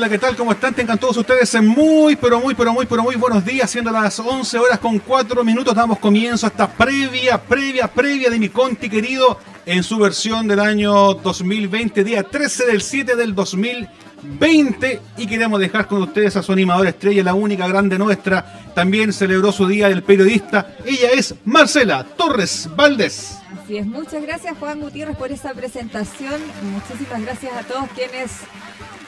Hola, ¿qué tal? ¿Cómo están? Tengan todos ustedes muy, pero muy, pero muy, pero muy buenos días. Siendo las 11 horas con 4 minutos, damos comienzo a esta previa, previa, previa de mi Conti querido en su versión del año 2020, día 13 del 7 del 2020. Y queremos dejar con ustedes a su animadora estrella, la única grande nuestra. También celebró su día del periodista. Ella es Marcela Torres Valdés. Así es, muchas gracias Juan Gutiérrez por esa presentación. Muchísimas gracias a todos quienes,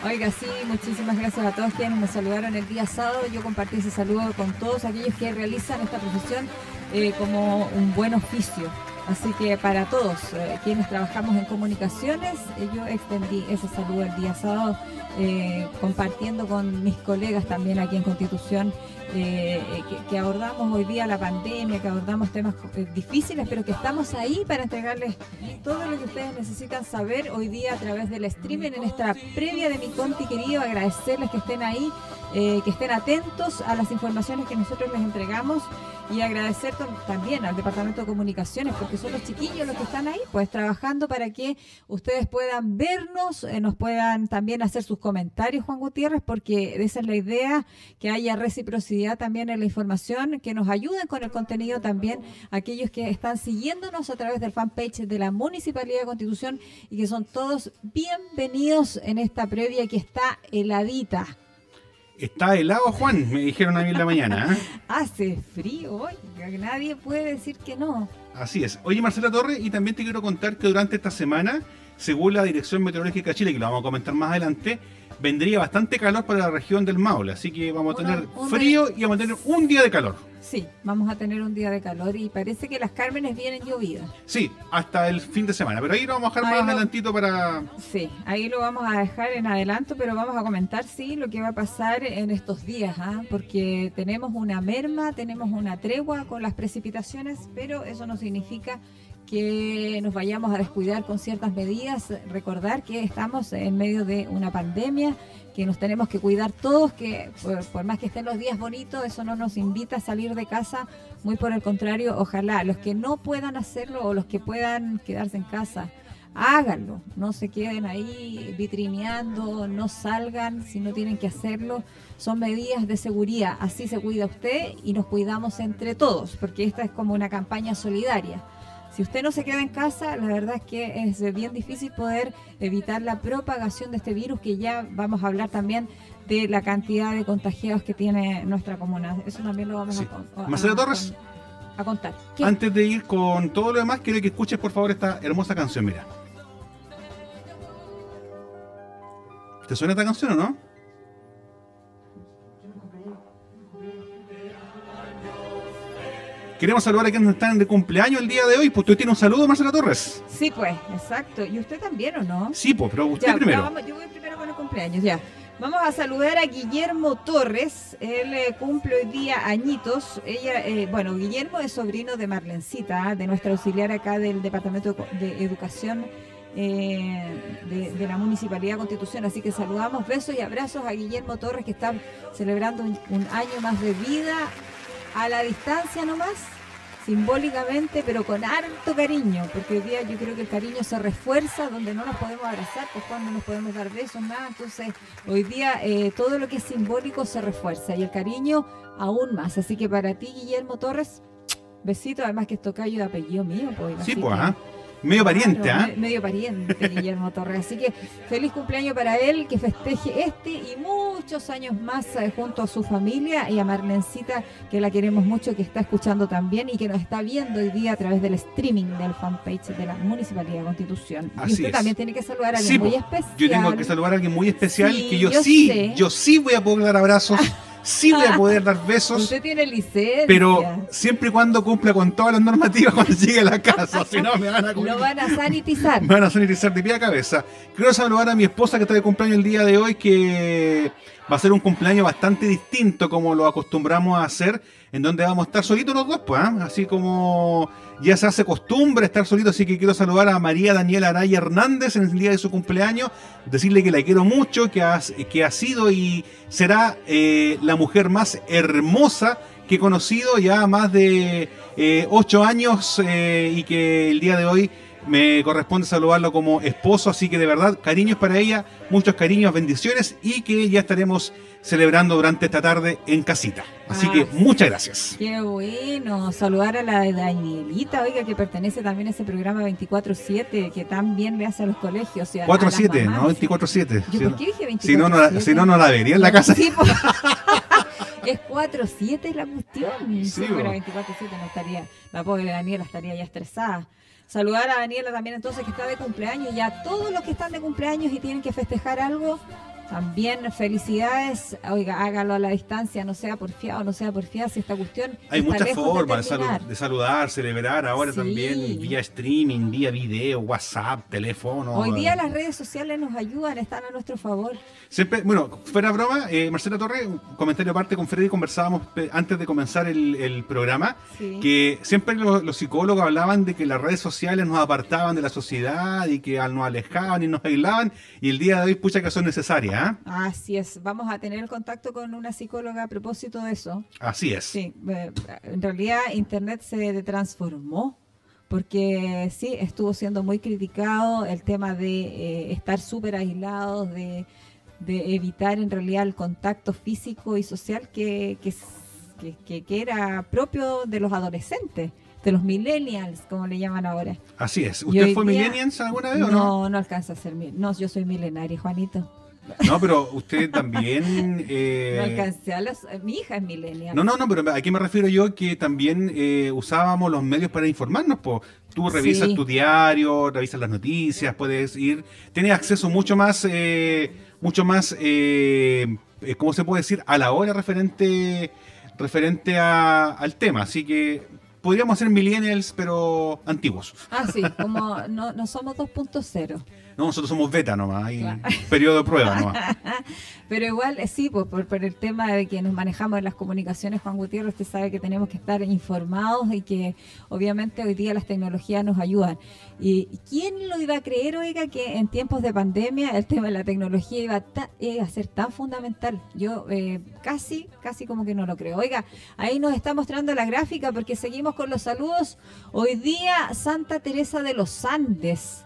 oiga, sí, muchísimas gracias a todos quienes me saludaron el día sábado. Yo compartí ese saludo con todos aquellos que realizan esta profesión eh, como un buen oficio. Así que para todos eh, quienes trabajamos en comunicaciones, eh, yo extendí ese saludo el día sábado, eh, compartiendo con mis colegas también aquí en Constitución, eh, que, que abordamos hoy día la pandemia, que abordamos temas difíciles, pero que estamos ahí para entregarles todo lo que ustedes necesitan saber hoy día a través del streaming en esta previa de mi Conti querido, agradecerles que estén ahí, que estén atentos a las informaciones que nosotros les entregamos y agradecer tam- también al Departamento de Comunicaciones, porque son los chiquillos los que están ahí, pues trabajando para que ustedes puedan vernos, eh, nos puedan también hacer sus comentarios, Juan Gutiérrez, porque esa es la idea, que haya reciprocidad también en la información, que nos ayuden con el contenido también aquellos que están siguiéndonos a través del fanpage de la Municipalidad de Constitución y que son todos bienvenidos en esta previa que está heladita. Está helado, Juan, me dijeron a mí en la mañana. ¿eh? Hace frío hoy, nadie puede decir que no. Así es. Oye, Marcela Torres, y también te quiero contar que durante esta semana, según la Dirección Meteorológica de Chile, que lo vamos a comentar más adelante, vendría bastante calor para la región del Maule. Así que vamos a Una- tener una- frío y vamos a tener un día de calor. Sí, vamos a tener un día de calor y parece que las Cármenes vienen llovidas. Sí, hasta el fin de semana. Pero ahí lo vamos a dejar Ahí más lo- adelantito para... Sí, ahí lo vamos a dejar en adelanto, pero vamos a comentar, sí, lo que va a pasar en estos días, ¿ah? porque tenemos una merma, tenemos una tregua con las precipitaciones, pero eso no significa que nos vayamos a descuidar con ciertas medidas. Recordar que estamos en medio de una pandemia, que nos tenemos que cuidar todos, que por, más que estén los días bonitos, eso no nos invita a salir de casa, muy por el contrario, ojalá los que no puedan hacerlo o los que puedan quedarse en casa, háganlo, no se queden ahí vitrineando, no salgan si no tienen que hacerlo, son medidas de seguridad, así se cuida usted y nos cuidamos entre todos, porque esta es como una campaña solidaria si usted no se queda en casa, la verdad es que es bien difícil poder evitar la propagación de este virus, que ya vamos a hablar también de la cantidad de contagiados que tiene nuestra comuna. Eso también lo vamos a, a, Marcela Torres. A contar. Antes de ir con todo lo demás, quiero que escuches por favor esta hermosa canción, mira. ¿Te suena esta canción o no? Queremos saludar a quienes están de cumpleaños el día de hoy. Pues tú tienes un saludo, Marcela Torres. Sí, pues, exacto. ¿Y usted también o no? Sí, pues, pero usted Ya, primero. vamos- yo voy primero con el cumpleaños, ya. Vamos a saludar a Guillermo Torres. Él eh, cumple hoy día añitos. Ella, eh, bueno, Guillermo es sobrino de Marlencita, de nuestra auxiliar acá del Departamento de Educación eh, de, de la Municipalidad de Constitución. Así que saludamos, besos y abrazos a Guillermo Torres, que está celebrando un, un año más de vida a la distancia nomás simbólicamente, pero con harto cariño, porque hoy día yo creo que el cariño se refuerza donde no nos podemos abrazar, pues cuando no nos podemos dar besos, nada. Entonces, hoy día eh, todo lo que es simbólico se refuerza y el cariño aún más. Así que para ti, Guillermo Torres, besito, además que es tocayo de apellido mío, pues. Sí, pues, que- ¿ah? Medio pariente, ¿ah? me- Medio pariente, Guillermo Torres. Así que feliz cumpleaños para él, que festeje este y muchos años más eh, junto a su familia y a Marlencita, que la queremos mucho, que está escuchando también y que nos está viendo hoy día a través del streaming del fanpage de la Municipalidad de Constitución. Así y usted es. también tiene que saludar a alguien Sí, muy especial. Yo tengo que saludar a alguien muy especial Sí, que yo, yo sí, sé. yo sí voy a poder dar abrazos, sí voy a poder dar besos, Usted tiene licencia. pero siempre y cuando cumpla con todas las normativas cuando llegue a la casa, si no me van a lo van a sanitizar. Me van a sanitizar de pie a cabeza. Quiero saludar a mi esposa que está de cumpleaños el día de hoy, que va a ser un cumpleaños bastante distinto como lo acostumbramos a hacer, en donde vamos a estar solitos los dos, pues, ¿ah? así como ya se hace costumbre estar solitos, así que quiero saludar a María Daniela Araya Hernández en el día de su cumpleaños, decirle que la quiero mucho, que ha, sido y será eh, la mujer más hermosa que he conocido ya más de eh, ocho años eh, y que el día de hoy me corresponde saludarlo como esposo, así que de verdad, cariños para ella, muchos cariños, bendiciones y que ya estaremos celebrando durante esta tarde en casita. Así Ah, que muchas gracias. Qué bueno, saludar a la Danielita, oiga, que pertenece también a ese programa 24-7, que tan bien le hace a los colegios. y a- a las 4-7, mamás. no 24-7. Yo, Si ¿por no- qué dije 24 Si no, no la, si no, no la vería en la casa. Sí, po. es 4-7 la cuestión. Sí, Si fuera po. 24-7 no estaría, la pobre Daniela estaría ya estresada. Saludar a Daniela también entonces que está de cumpleaños y a todos los que están de cumpleaños y tienen que festejar algo. También felicidades, oiga, hágalo a la distancia, no sea porfiado, no sea porfiada, si esta cuestión Hay muchas formas de, salu- de saludar, celebrar, ahora Sí. también vía streaming, vía video, WhatsApp, teléfono. Hoy día las redes sociales nos ayudan, están a nuestro favor. Siempre, bueno, fuera broma, eh, Marcela Torre, un comentario aparte con Freddy, conversábamos antes de comenzar el, el programa, Sí. que siempre los, los psicólogos hablaban de que las redes sociales nos apartaban de la sociedad y que nos alejaban y nos aislaban, y el día de hoy, pucha que son necesarias, Así es, vamos a tener el contacto con una psicóloga a propósito de eso. Así es. Sí, eh, en realidad Internet se transformó porque sí, estuvo siendo muy criticado el tema de eh, estar súper aislados, de, de evitar en realidad el contacto físico y social que, que, era propio de los adolescentes, de los millennials, como le llaman ahora. Así es. ¿Usted fue día- millennials alguna vez o no? No, no alcanza a ser. No, yo soy milenaria, Juanito. No, pero usted también... eh, No alcancé a los... eh, Mi hija es millennial. No, no, no, pero ¿a qué me refiero yo? Que también eh, usábamos los medios para informarnos. Po. Tú revisas Sí. tu diario, revisas las noticias, puedes ir, tienes acceso mucho más, eh, mucho más, eh, eh, ¿cómo se puede decir? A la hora referente, referente a- al tema. Así que podríamos ser millennials, pero antiguos. Ah, sí, como no, no somos 2.0. No, nosotros somos beta nomás, hay Claro. periodo de prueba nomás. Pero igual, eh, sí, pues, por, por el tema de que nos manejamos en las comunicaciones, Juan Gutiérrez, usted sabe que tenemos que estar informados y que obviamente hoy día las tecnologías nos ayudan. ¿Y quién lo iba a creer, oiga, que en tiempos de pandemia el tema de la tecnología iba a, ta- iba a ser tan fundamental? Yo eh, casi, casi como que no lo creo. Oiga, ahí nos está mostrando la gráfica porque seguimos con los saludos. Hoy día Santa Teresa de los Andes.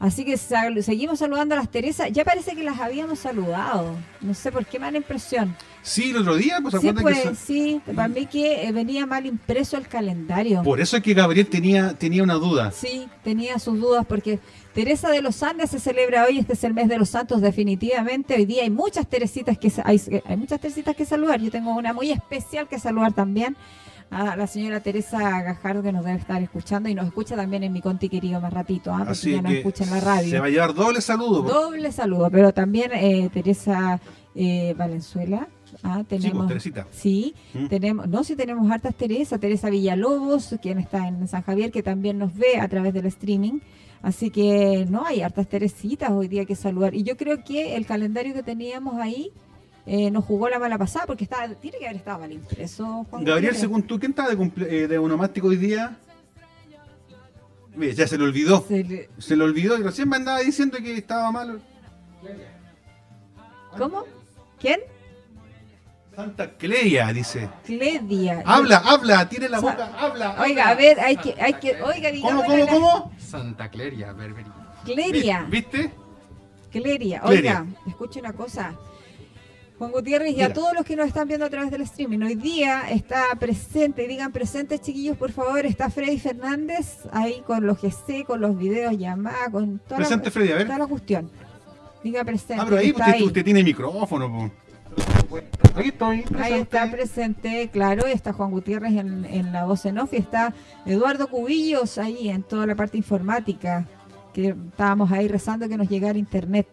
Así que sal- seguimos saludando a las Teresas. Ya parece que las habíamos saludado. No sé por qué me da la impresión. Sí, el otro día, pues Sí, pues, que... sí. Para mí que eh, venía mal impreso el calendario. Por eso es que Gabriel tenía, tenía una duda. Sí, tenía sus dudas porque Teresa de los Andes se celebra hoy, este es el mes de los santos definitivamente. Hoy día hay muchas Teresitas que hay, hay muchas Teresitas que saludar. Yo tengo una muy especial que saludar también a la señora Teresa Gajardo que nos debe estar escuchando y nos escucha también en mi conti querido más ratito, ¿ah? porque Así ya nos escucha en la radio. Se va a llevar doble saludo. Doble saludo, pero también eh, Teresa eh, Valenzuela. Ah, Sí, pues, tenemos, Teresita. sí, ¿Mm? tenemos, no, sí tenemos hartas Teresa, Teresa Villalobos, quien está en San Javier, que también nos ve a través del streaming. Así que no hay hartas Teresitas hoy día que saludar. Y yo creo que el calendario que teníamos ahí eh, nos jugó la mala pasada porque estaba, tiene que haber estado mal impreso. Juan Gabriel, según tú, ¿quién estaba de, cumple- eh, de onomástico hoy día? Ya se le olvidó. Se le- Se le olvidó y recién me andaba diciendo que estaba malo. ¿Cómo? ¿Quién? Santa Cleia, dice. Cledia. Habla, habla, tiene la Sa- boca, habla. Oiga, habla. a ver, hay que, hay que, oiga, ¿Cómo, cómo, la- cómo? Santa Cleria, Berberi. Cleria. ¿Viste? Cleria. Cleria. Oiga, escuche una cosa. Juan Gutiérrez y a todos los que nos están viendo a través del streaming. Hoy día está presente, digan presentes chiquillos, por favor, está Freddy Fernández ahí con los GC, con los videos llamadas, con toda, Presente, la, Freddy, a ver. toda la cuestión. Diga presente. Ah, pero ahí está usted, ahí. usted tiene micrófono. po. Ahí estoy. Ahí presente. está presente, claro, y está Juan Gutiérrez en, en la voz en off y está Eduardo Cubillos ahí en toda la parte informática, que estábamos ahí rezando que nos llegara internet.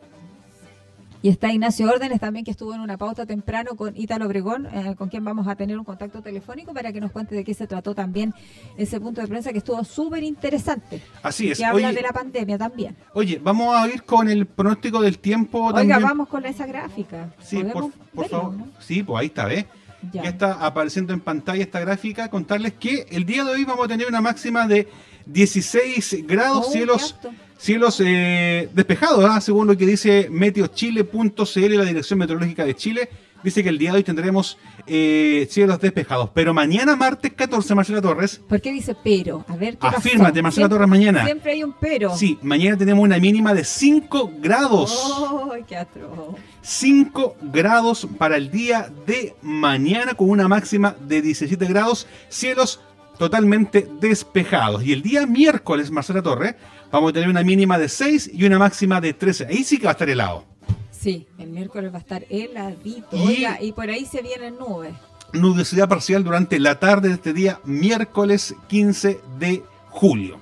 Y está Ignacio Órdenes también, que estuvo en una pauta temprano con Ítalo Obregón, eh, con quien vamos a tener un contacto telefónico para que nos cuente de qué se trató también ese punto de prensa que estuvo súper interesante. Así es. Que habla de la pandemia también. oye, vamos a ir con el pronóstico del tiempo Oiga, también. vamos con esa gráfica. Sí, por, ¿Podemos por verlo, favor. no? Sí, pues ahí está, ¿ves? Ya. Ya está apareciendo en pantalla esta gráfica. Contarles que el día de hoy vamos a tener una máxima de 16 grados, Oh, cielos. Cielos eh, despejados, ¿ah? según lo que dice meteochile.cl, la Dirección Meteorológica de Chile. Dice que el día de hoy tendremos eh, cielos despejados. Pero mañana, martes 14, Marcela Torres, ¿Por qué dice pero? A ver, ¿qué pasó? afírmate, Marcela Siempre- Torres, mañana. Siempre hay un pero. Sí, mañana tenemos una mínima de 5 grados. ¡Ay, qué atroz! 5 grados para el día de mañana con una máxima de 17 grados, cielos totalmente despejados. Y el día miércoles, Marcela Torre, vamos a tener una mínima de 6 y una máxima de 13. Ahí sí que va a estar helado. Sí, el miércoles va a estar heladito. Y- Oiga, y por ahí se vienen nubes. Nubosidad parcial durante la tarde de este día, miércoles 15 de julio.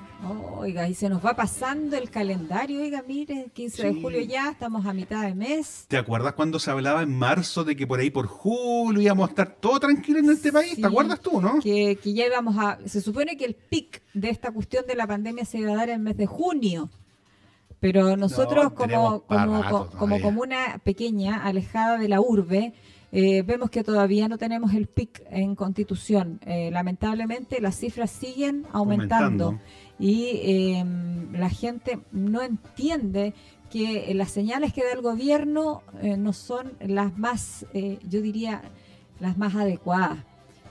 Oiga, y se nos va pasando el calendario. Oiga, mire, 15 de Sí. julio ya, estamos a mitad de mes. ¿Te acuerdas cuando se hablaba en marzo de que por ahí por julio íbamos a estar todo tranquilo en este país? Sí. ¿Te acuerdas tú, no? Que, que ya íbamos a. Se supone que el pic de esta cuestión de la pandemia se iba a dar en el mes de junio. Pero nosotros, como, como, rato como todavía. comuna pequeña, alejada de la urbe, eh, vemos que todavía no tenemos el pic en constitución. Eh, lamentablemente, las cifras siguen aumentando. Aumentando. Y eh, la gente no entiende que las señales que da el gobierno eh, no son las más, eh, yo diría, las más adecuadas.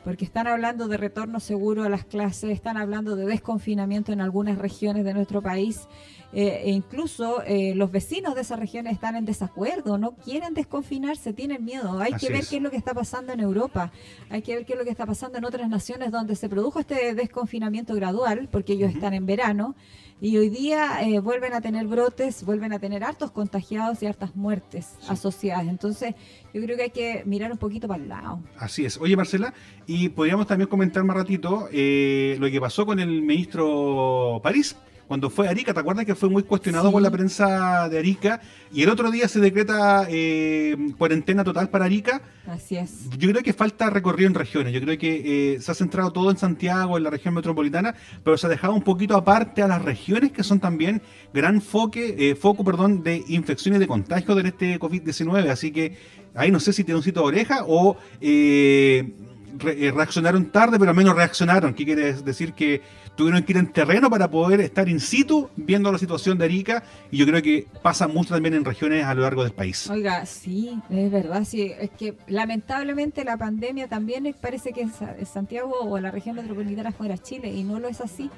Porque están hablando de retorno seguro a las clases, están hablando de desconfinamiento en algunas regiones de nuestro país, eh, e incluso eh, los vecinos de esas regiones están en desacuerdo, no quieren desconfinarse, tienen miedo. Hay Así que ver es. qué es lo que está pasando en Europa, hay que ver qué es lo que está pasando en otras naciones donde se produjo este desconfinamiento gradual, porque ellos están en verano, y hoy día eh, vuelven a tener brotes, vuelven a tener hartos contagiados y hartas muertes Sí. asociadas. Entonces, yo creo que hay que mirar un poquito para el lado. Así es. Oye, Marcela, y podríamos también comentar más ratito eh, lo que pasó con el ministro París. Cuando fue a Arica, ¿te acuerdas que fue muy cuestionado Sí. por la prensa de Arica? Y el otro día se decreta eh, cuarentena total para Arica. Así es. Yo creo que falta recorrido en regiones. Yo creo que eh, se ha centrado todo en Santiago, en la región metropolitana, pero se ha dejado un poquito aparte a las regiones que son también gran foque, eh, foco perdón, de infecciones de contagio de este COVID-19. Así que ahí no sé si tiene un sitio de oreja o eh, re- eh, reaccionaron tarde, pero al menos reaccionaron. ¿Qué quiere decir? Que tuvieron que ir en terreno para poder estar in situ viendo la situación de Arica. Y yo creo que pasa mucho también en regiones a lo largo del país. Oiga, sí, es verdad, sí, es que lamentablemente la pandemia también parece que es Santiago o la región metropolitana fuera Chile y no lo es así.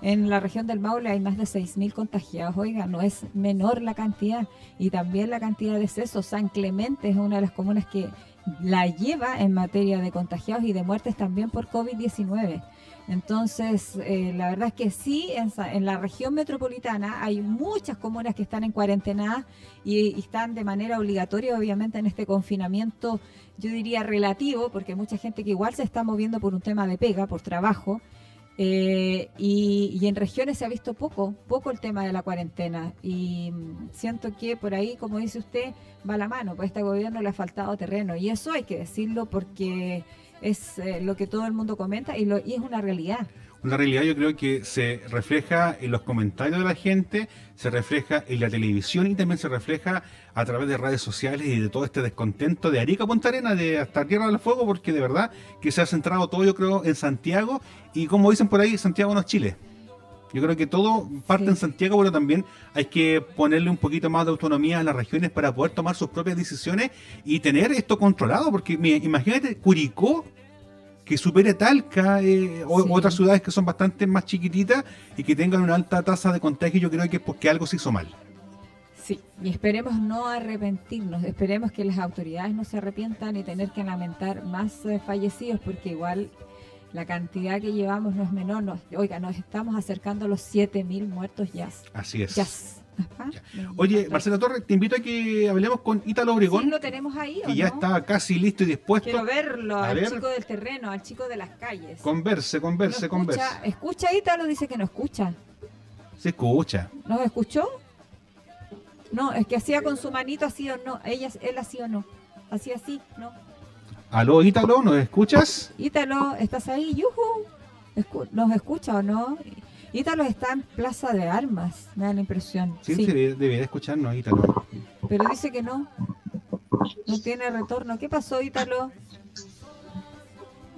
En la región del Maule hay más de 6.000 contagiados, oiga, no es menor la cantidad y también la cantidad de decesos. San Clemente es una de las comunas que la lleva en materia de contagiados y de muertes también por COVID-19. Entonces, eh, la verdad es que sí, en, en la región metropolitana hay muchas comunas que están en cuarentena y, y están de manera obligatoria, obviamente, en este confinamiento, yo diría relativo, porque mucha gente que igual se está moviendo por un tema de pega, por trabajo. Eh, y, en regiones se ha visto poco, poco el tema de la cuarentena. Y siento que por ahí, como dice usted, va la mano, pues a este gobierno le ha faltado terreno. Y eso hay que decirlo porque es eh, lo que todo el mundo comenta y, lo, y es una realidad. Una realidad yo creo que se refleja en los comentarios de la gente, se refleja en la televisión y también se refleja a través de redes sociales y de todo este descontento de Arica Punta Arena, de hasta Tierra del Fuego, porque de verdad que se ha centrado todo yo creo en Santiago y como dicen por ahí, Santiago no es Chile. Yo creo que todo parte Sí. en Santiago, pero también hay que ponerle un poquito más de autonomía a las regiones para poder tomar sus propias decisiones y tener esto controlado, porque mira, imagínate, Curicó, que supere Talca eh, o Sí. otras ciudades que son bastante más chiquititas y que tengan una alta tasa de contagio, yo creo que es porque algo se hizo mal. Sí, y esperemos no arrepentirnos, esperemos que las autoridades no se arrepientan y tener que lamentar más eh, fallecidos, porque igual la cantidad que llevamos no es menor. Nos, oiga, nos estamos acercando a los 7.000 muertos ya. Así es. Ajá. Oye, Marcela Torres, te invito a que hablemos con Ítalo ¿Sí Obregón, lo tenemos ahí o que ya está casi listo y dispuesto. Quiero verlo, A al ver. chico del terreno, al chico de las calles. Converse, No converse, converse. escucha, Ítalo, dice que no escucha. Se escucha. ¿Nos escuchó? No, es que hacía con su manito así o no. Ella, él así o no. Así así, no. Aló, Ítalo, ¿nos escuchas? Ítalo, ¿estás ahí? Escu- ¿Nos escucha o no? Ítalo está en Plaza de Armas, me da la impresión. Sí, Sí, sí, debe- debería escucharnos, Ítalo. pero dice que no. No tiene retorno. ¿Qué pasó, Ítalo?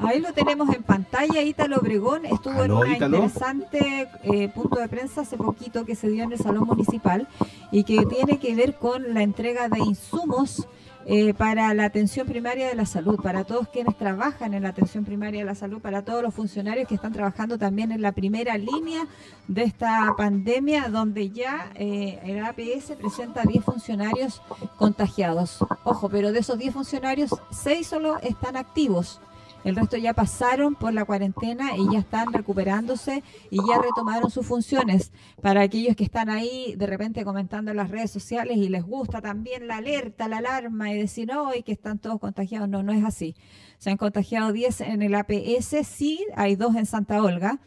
Ahí lo tenemos en pantalla, Ítalo Obregón estuvo Aló, en un interesante eh, punto de prensa hace poquito que se dio en el Salón Municipal y que tiene que ver con la entrega de insumos eh, para la atención primaria de la salud, para todos quienes trabajan en la atención primaria de la salud, para todos los funcionarios que están trabajando también en la primera línea de esta pandemia, donde ya eh, el APS presenta 10 funcionarios contagiados. Ojo, pero de esos 10 funcionarios, 6 solo están activos. El resto ya pasaron por la cuarentena y ya están recuperándose y ya retomaron sus funciones. Para aquellos que están ahí de repente comentando en las redes sociales y les gusta también la alerta, la alarma y decir, hoy que están todos contagiados. No, no es así. Se han contagiado 10 en el APS, sí, hay dos en Santa Olga.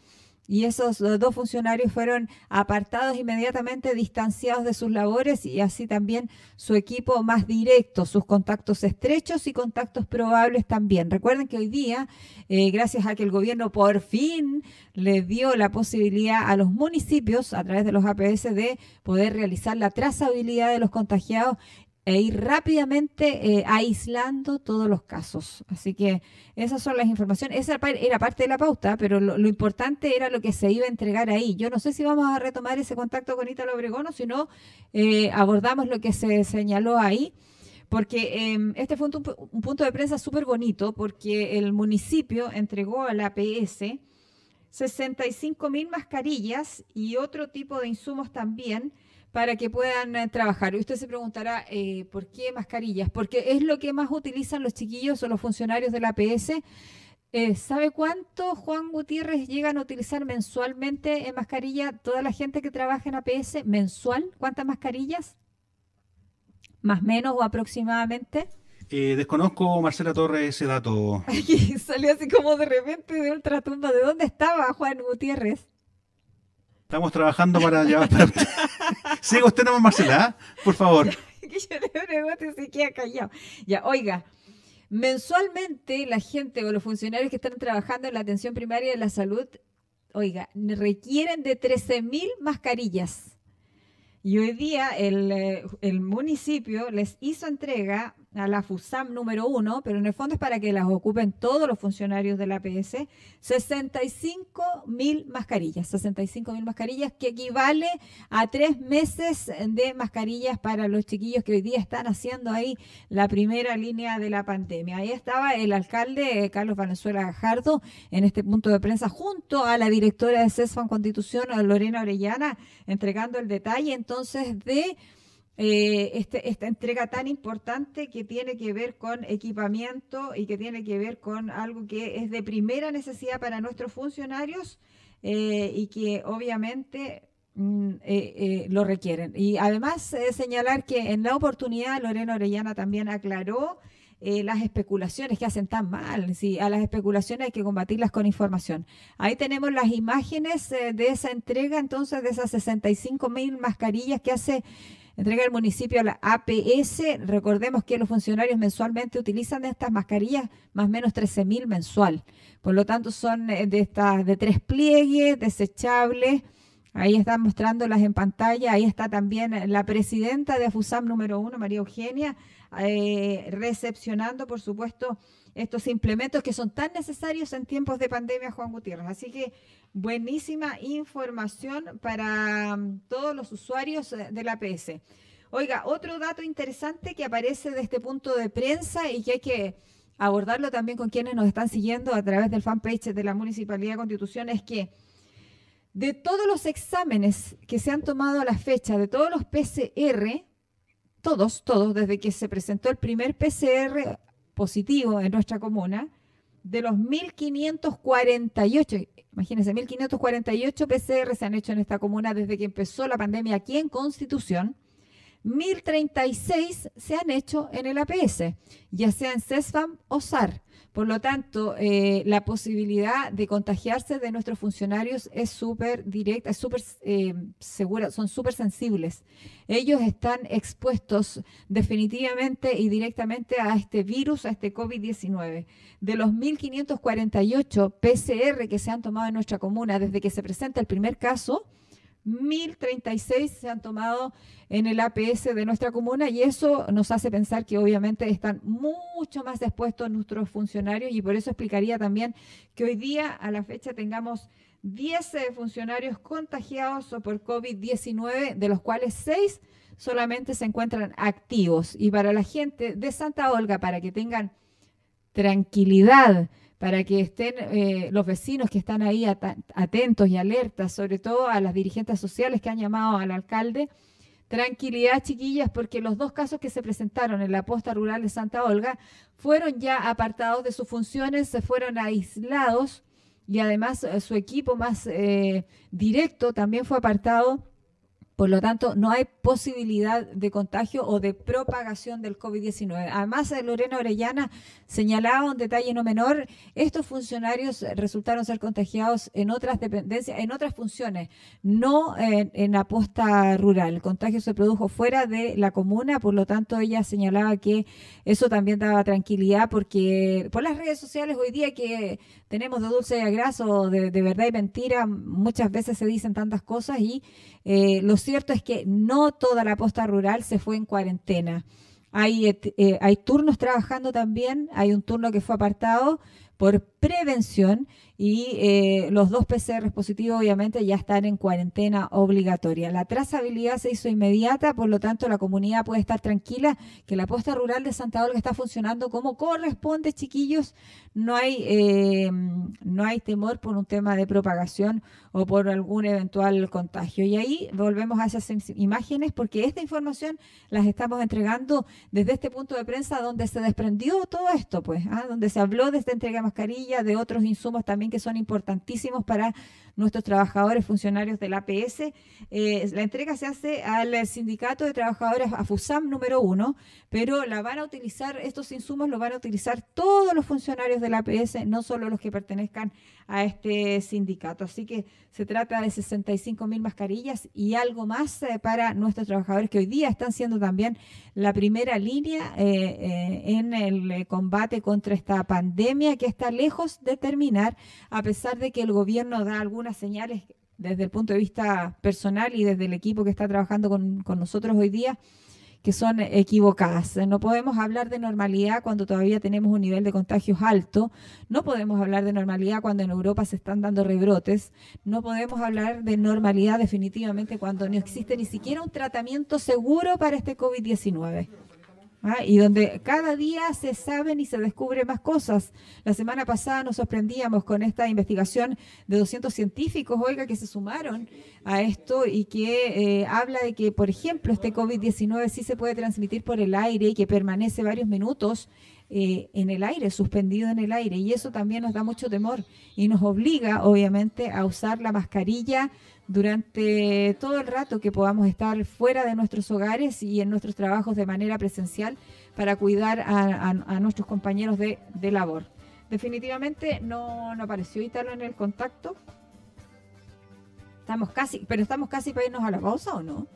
Y esos dos funcionarios fueron apartados inmediatamente, distanciados de sus labores y así también su equipo más directo, sus contactos estrechos y contactos probables también. Recuerden que hoy día, eh, gracias a que el gobierno por fin le dio la posibilidad a los municipios, a través de los APS, de poder realizar la trazabilidad de los contagiados e ir rápidamente eh, aislando todos los casos. Así que esas son las informaciones. Esa era parte de la pauta, pero lo, importante era lo que se iba a entregar ahí. Yo no sé si vamos a retomar ese contacto con Ítalo Obregón o si no, eh, abordamos lo que se señaló ahí. Porque eh, este fue un, un punto de prensa súper bonito, porque el municipio entregó a la APS 65 mil mascarillas y otro tipo de insumos también para que puedan eh, trabajar. Y usted se preguntará, eh, ¿por qué mascarillas? Porque es lo que más utilizan los chiquillos o los funcionarios de la APS. Eh, ¿Sabe cuánto Juan Gutiérrez llegan a utilizar mensualmente en mascarilla toda la gente que trabaja en APS? ¿Mensual? ¿Cuántas mascarillas? ¿Más menos o aproximadamente? Eh, desconozco, Marcela Torres, ese dato. Aquí salió así como de repente de ultratumba. ¿De dónde estaba Juan Gutiérrez? Estamos trabajando para llevar para usted. Siga usted nomás, Marcela, ¿ah? por favor. que yo le pregunto y se queda callado. Ya, oiga, mensualmente la gente o los funcionarios que están trabajando en la atención primaria de la salud, oiga, requieren de 13.000 mascarillas. Y hoy día el, eh, el municipio les hizo entrega a la FUSAM número uno, pero en el fondo es para que las ocupen todos los funcionarios de la APS, 65 mil mascarillas, 65 mil mascarillas, que equivale a tres meses de mascarillas para los chiquillos que hoy día están haciendo ahí la primera línea de la pandemia. Ahí estaba el alcalde eh, Carlos Valenzuela Gajardo en este punto de prensa junto a la directora de CESFAN Constitución, Lorena Orellana, entregando el detalle entonces de eh, este, esta entrega tan importante que tiene que ver con equipamiento y que tiene que ver con algo que es de primera necesidad para nuestros funcionarios eh, y que obviamente mm, eh, lo requieren. Y además señalar que en la oportunidad Lorena Orellana también aclaró las especulaciones que hacen tan mal. Sí, a las especulaciones hay que combatirlas con información. Ahí tenemos las imágenes de esa entrega, entonces, de esas 65 mil mascarillas que hace entrega el municipio a la APS. Recordemos que los funcionarios mensualmente utilizan estas mascarillas más o menos 13 mil mensual. Por lo tanto, son eh, de estas de tres pliegues, desechables. Ahí están mostrándolas en pantalla. Ahí está también la presidenta de AFUSAM número uno, María Eugenia, eh, recepcionando, por supuesto, estos implementos que son tan necesarios en tiempos de pandemia, Juan Gutiérrez. Así que buenísima información para mm, todos los usuarios eh, de la APS. Oiga, otro dato interesante que aparece de este punto de prensa y que hay que abordarlo también con quienes nos están siguiendo a través del fanpage de la Municipalidad de Constitución es que de todos los exámenes que se han tomado a la fecha, de todos los PCR, todos, todos, desde que se presentó el primer PCR positivo en nuestra comuna, de los 1.548, imagínense, 1.548 PCR se han hecho en esta comuna desde que empezó la pandemia aquí en Constitución. 1.036 se han hecho en el APS, ya sea en CESFAM o SAR. Por lo tanto, eh, la posibilidad de contagiarse de nuestros funcionarios es súper directa, es súper eh, segura, son súper sensibles. Ellos están expuestos definitivamente y directamente a este virus, a este COVID-19. De los 1.548 PCR que se han tomado en nuestra comuna desde que se presenta el primer caso, 1.036 se han tomado en el APS de nuestra comuna y eso nos hace pensar que obviamente están mucho más expuestos nuestros funcionarios y por eso explicaría también que hoy día a la fecha tengamos 10 eh, funcionarios contagiados por COVID-19, de los cuales 6 solamente se encuentran activos. Y para la gente de Santa Olga, para que tengan tranquilidad, para que estén eh, los vecinos que están ahí atentos y alertas, sobre todo a las dirigentes sociales que han llamado al alcalde. Tranquilidad, chiquillas, porque los dos casos que se presentaron en la posta rural de Santa Olga fueron ya apartados de sus funciones, se fueron aislados y además eh, su equipo más eh, directo también fue apartado por lo tanto, no hay posibilidad de contagio o de propagación del COVID-19. Además, eh, Lorena Orellana señalaba un detalle no menor, estos funcionarios resultaron ser contagiados en otras dependencias, en otras funciones, no en, la posta rural. El contagio se produjo fuera de la comuna, por lo tanto, ella señalaba que eso también daba tranquilidad porque por las redes sociales hoy día que tenemos de dulce a graso, de, de verdad y mentira, muchas veces se dicen tantas cosas y eh, lo cierto es que no toda la posta rural se fue en cuarentena. Hay, eh, hay turnos trabajando también, hay un turno que fue apartado por prevención y eh, los dos PCR positivos obviamente ya están en cuarentena obligatoria. La trazabilidad se hizo inmediata, por lo tanto la comunidad puede estar tranquila que la posta rural de Santa Olga está funcionando como corresponde, chiquillos. No hay, eh, no hay temor por un tema de propagación o por algún eventual contagio. Y ahí volvemos a esas imágenes porque esta información las estamos entregando desde este punto de prensa donde se desprendió todo esto, pues, ¿ah? donde se habló de esta entrega de mascarilla, de otros insumos también que son importantísimos para nuestros trabajadores funcionarios del APS. Eh, la entrega se hace al sindicato de trabajadores AFUSAM número uno, pero la van a utilizar, estos insumos los van a utilizar todos los funcionarios del APS, no solo los que pertenezcan a este sindicato. Así que se trata de 65 mil mascarillas y algo más eh, para nuestros trabajadores que hoy día están siendo también la primera línea eh, en el combate contra esta pandemia que está lejos de terminar, a pesar de que el gobierno da algunas señales desde el punto de vista personal y desde el equipo que está trabajando con, con nosotros hoy día que son equivocadas. No podemos hablar de normalidad cuando todavía tenemos un nivel de contagios alto. No podemos hablar de normalidad cuando en Europa se están dando rebrotes. No podemos hablar de normalidad definitivamente cuando no existe ni siquiera un tratamiento seguro para este COVID-19. ¿Ah? y donde cada día se saben y se descubren más cosas. La semana pasada nos sorprendíamos con esta investigación de 200 científicos, oiga, que se sumaron a esto y que eh, habla de que, por ejemplo, este COVID-19 sí se puede transmitir por el aire y que permanece varios minutos eh, en el aire, suspendido en el aire. Y eso también nos da mucho temor y nos obliga, obviamente, a usar la mascarilla durante todo el rato que podamos estar fuera de nuestros hogares y en nuestros trabajos de manera presencial para cuidar a, nuestros compañeros de, labor. Definitivamente no, no apareció Italo en el contacto. Estamos casi, pero estamos casi para irnos a la pausa o no?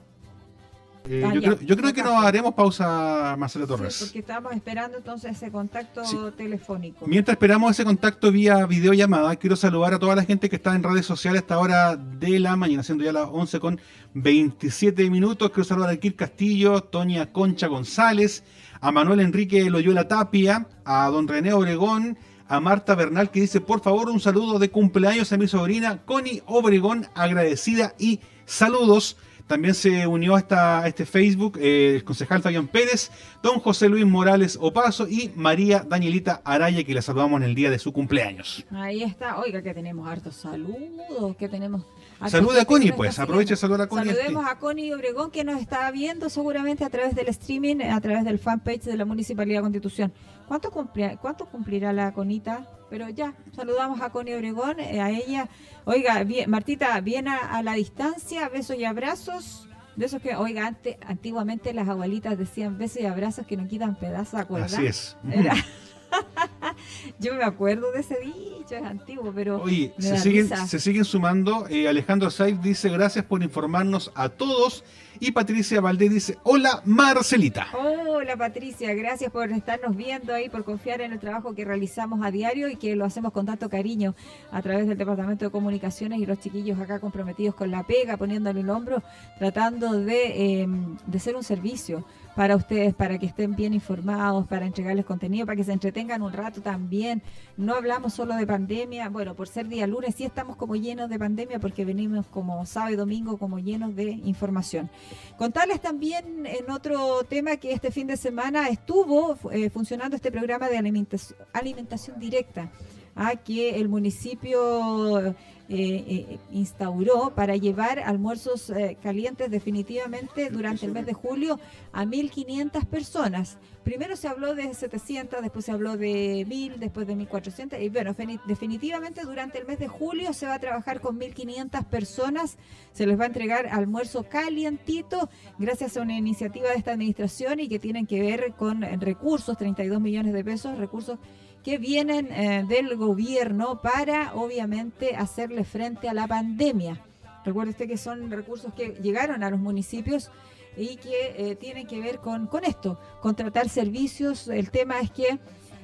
Eh, yo, creo, que no haremos pausa, Marcelo Torres. porque estamos esperando entonces ese contacto telefónico. Mientras esperamos ese contacto vía videollamada, quiero saludar a toda la gente que está en redes sociales a esta hora de la mañana, siendo ya las 11 con 27 minutos. Quiero saludar a Kir Castillo, Toña Concha González, a Manuel Enrique Loyola Tapia, a don René Obregón, a Marta Bernal que dice, por favor, un saludo de cumpleaños a mi sobrina Connie Obregón, agradecida y saludos. También se unió a, este Facebook eh, el concejal Fabián Pérez, don José Luis Morales Opaso y María Danielita Araya, que la saludamos en el día de su cumpleaños. Ahí está. Oiga, que tenemos hartos saludos, que tenemos... Salude a Connie, pues. Aproveche de saludar a Connie. Saludemos a Connie Obregón, que nos está viendo seguramente a través del streaming, a través del fanpage de la Municipalidad de Constitución. ¿Cuánto, ¿Cuánto cumplirá la Conita? Pero ya, saludamos a Connie Obregón, eh, a ella Oiga, bien, Martita, bien a, la distancia, besos y abrazos. De esos que, oiga, antes, antiguamente las abuelitas decían besos y abrazos que no quitan pedazos, ¿acuerdas? Así es. Yo me acuerdo de ese dicho, es antiguo, pero. Oye, se siguen, se siguen, sumando. Eh, Alejandro Saif dice: Gracias por informarnos a todos. Y Patricia Valdés dice, hola Marcelita. Hola Patricia, gracias por estarnos viendo ahí, por confiar en el trabajo que realizamos a diario y que lo hacemos con tanto cariño a través del Departamento de Comunicaciones y los chiquillos acá comprometidos con la pega, poniéndole el hombro, tratando de, em, de ser un servicio para ustedes, para que estén bien informados, para entregarles contenido, para que se entretengan un rato también. No hablamos solo de pandemia, bueno, por ser día lunes sí estamos como llenos de pandemia porque venimos como sábado y domingo como llenos de información. Contarles también en otro tema que este fin de semana estuvo eh, funcionando este programa de alimentación, alimentación directa, a que el municipio eh, eh, instauró para llevar almuerzos eh, calientes definitivamente durante el mes de julio a 1.500 personas. Primero se habló de 700, después se habló de 1.000, después de 1.400 y bueno, definitivamente durante el mes de julio se va a trabajar con 1.500 personas, se les va a entregar almuerzo calientito gracias a una iniciativa de esta administración y que tienen que ver con recursos, 32 millones de pesos, recursos que vienen eh, del gobierno para, obviamente, hacerle frente a la pandemia. Recuerde usted que son recursos que llegaron a los municipios y que eh, tienen que ver con, con esto, contratar servicios. El tema es que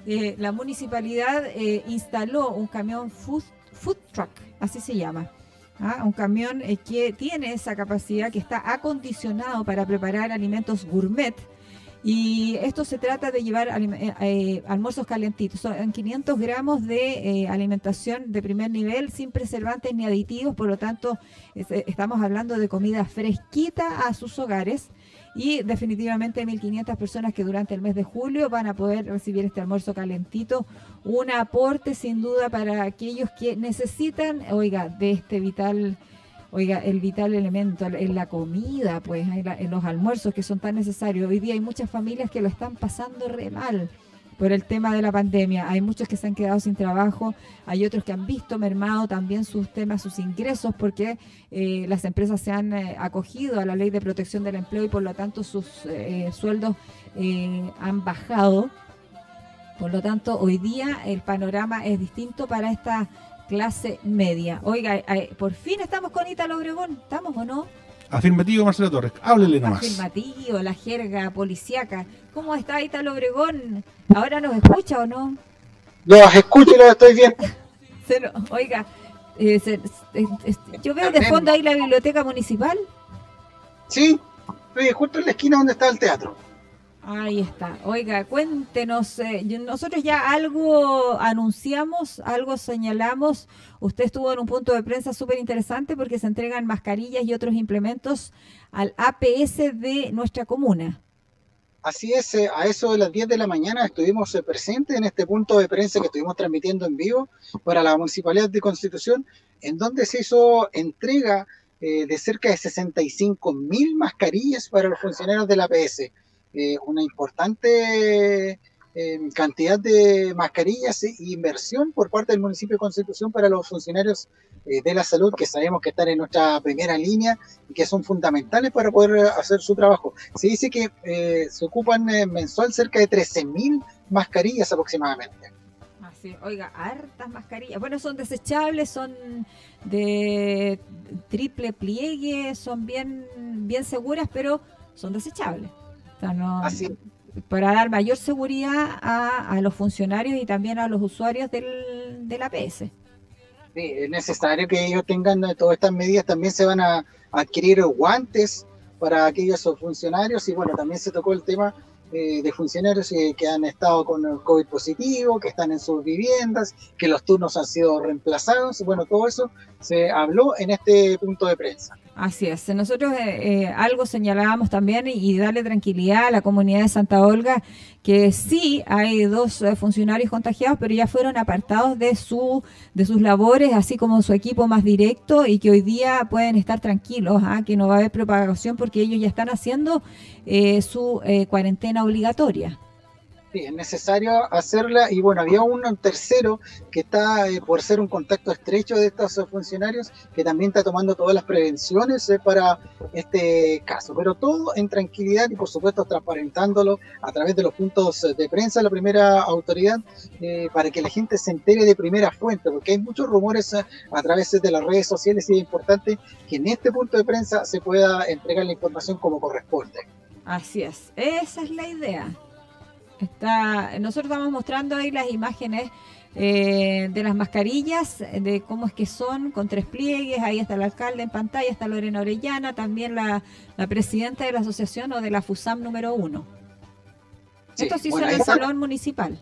eh, la municipalidad instaló un camión food, food truck, así se llama. ¿ah? Un camión que tiene esa capacidad, que está acondicionado para preparar alimentos gourmet y esto se trata de llevar eh, eh, almuerzos calentitos. Son 500 gramos de eh, alimentación de primer nivel sin preservantes ni aditivos, por lo tanto estamos hablando de comida fresquita a sus hogares y definitivamente 1.500 personas que durante el mes de julio van a poder recibir este almuerzo calentito. Un aporte sin duda para aquellos que necesitan, oiga, de este vital Oiga, el vital elemento en la comida, pues, en los almuerzos que son tan necesarios. Hoy día hay muchas familias que lo están pasando re mal por el tema de la pandemia. Hay muchos que se han quedado sin trabajo, hay otros que han visto mermado también sus temas, sus ingresos, porque eh, las empresas se han eh, acogido a la ley de protección del empleo y por lo tanto sus eh, sueldos han bajado. Por lo tanto, hoy día el panorama es distinto para esta clase media. Oiga, eh, por fin estamos con Ítalo Obregón, ¿estamos o no? Afirmativo, Marcelo Torres. Háblele nomás. Afirmativo, la jerga policiaca. ¿Cómo está Ítalo Obregón? ¿Ahora nos escucha o no? Los escucho y los estoy bien. oiga, eh, yo veo de fondo ahí la biblioteca municipal. Sí, estoy justo en la esquina donde está el teatro. Ahí está. Oiga, cuéntenos, eh, nosotros ya algo anunciamos, algo señalamos. Usted estuvo en un punto de prensa súper interesante porque se entregan mascarillas y otros implementos al APS de nuestra comuna. Así es, eh, a eso de las 10 de la mañana estuvimos eh, presentes en este punto de prensa que estuvimos transmitiendo en vivo para la Municipalidad de Constitución, en donde se hizo entrega de cerca de 65 mil mascarillas para los funcionarios de la APS. Una importante cantidad de mascarillas e inversión por parte del municipio de Constitución para los funcionarios eh, de la salud que sabemos que están en nuestra primera línea y que son fundamentales para poder hacer su trabajo. Se dice que eh, se ocupan eh, mensual cerca de 13.000 mascarillas aproximadamente. Así, oiga, hartas mascarillas. Bueno, son desechables, son de triple pliegue, son bien, bien seguras, pero son desechables. Así para dar mayor seguridad a, a, los funcionarios y también a los usuarios del, de la PS es necesario que ellos tengan todas estas medidas. También se van a adquirir guantes para aquellos funcionarios y bueno, también se tocó el tema eh, de funcionarios eh, que han estado con el COVID positivo, que están en sus viviendas, que los turnos han sido reemplazados. Bueno, todo eso se habló en este punto de prensa. Así es. Nosotros eh, eh, algo señalábamos también y, darle tranquilidad a la comunidad de Santa Olga que sí hay dos eh, funcionarios contagiados, pero ya fueron apartados de su de sus labores, así como su equipo más directo y que hoy día pueden estar tranquilos, ¿ah? que no va a haber propagación porque ellos ya están haciendo su cuarentena obligatoria. Sí, es necesario hacerla y bueno, había un tercero que está eh, por ser un contacto estrecho de estos funcionarios que también está tomando todas las prevenciones eh, para este caso, pero todo en tranquilidad y por supuesto transparentándolo a través de los puntos de prensa la primera autoridad eh, para que la gente se entere de primera fuente, porque hay muchos rumores a través de las redes sociales y es importante que en este punto de prensa se pueda entregar la información como corresponde. Así es, esa es la idea. Está, nosotros estamos mostrando ahí las imágenes eh, de las mascarillas, de cómo es que son, con tres pliegues, ahí está el alcalde en pantalla, está Lorena Orellana, también la, presidenta de la asociación o de la FUSAM número uno. Esto sí en el salón municipal.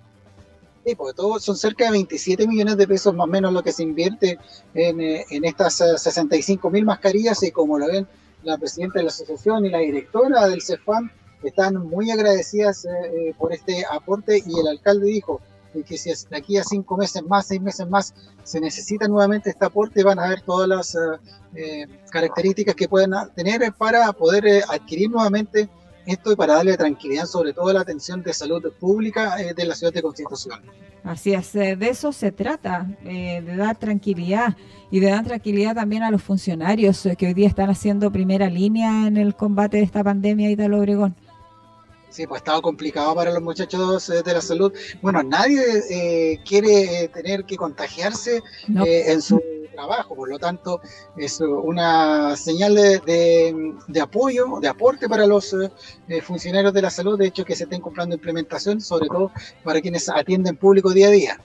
Sí, porque todo son cerca de 27 millones de pesos más o menos lo que se invierte en, eh, en estas 65 eh, mil mascarillas y como lo ven la presidenta de la asociación y la directora del CEFAM, están muy agradecidas eh, eh, por este aporte y el alcalde dijo que si de aquí a cinco meses más, seis meses más, se necesita nuevamente este aporte, van a ver todas las eh, características que pueden tener para poder adquirir nuevamente esto y para darle tranquilidad sobre todo la atención de salud pública de la ciudad de Constitución. Así es, de eso se trata, de dar tranquilidad y de dar tranquilidad también a los funcionarios que hoy día están haciendo primera línea en el combate de esta pandemia, Italo Obregón. Sí, pues ha estado complicado para los muchachos eh, de la salud. Bueno, nadie eh, quiere eh, tener que contagiarse en su trabajo, por lo tanto es una señal de, de, apoyo, de aporte para los funcionarios de la salud, de hecho que se estén comprando implementación, sobre todo para quienes atienden público día a día.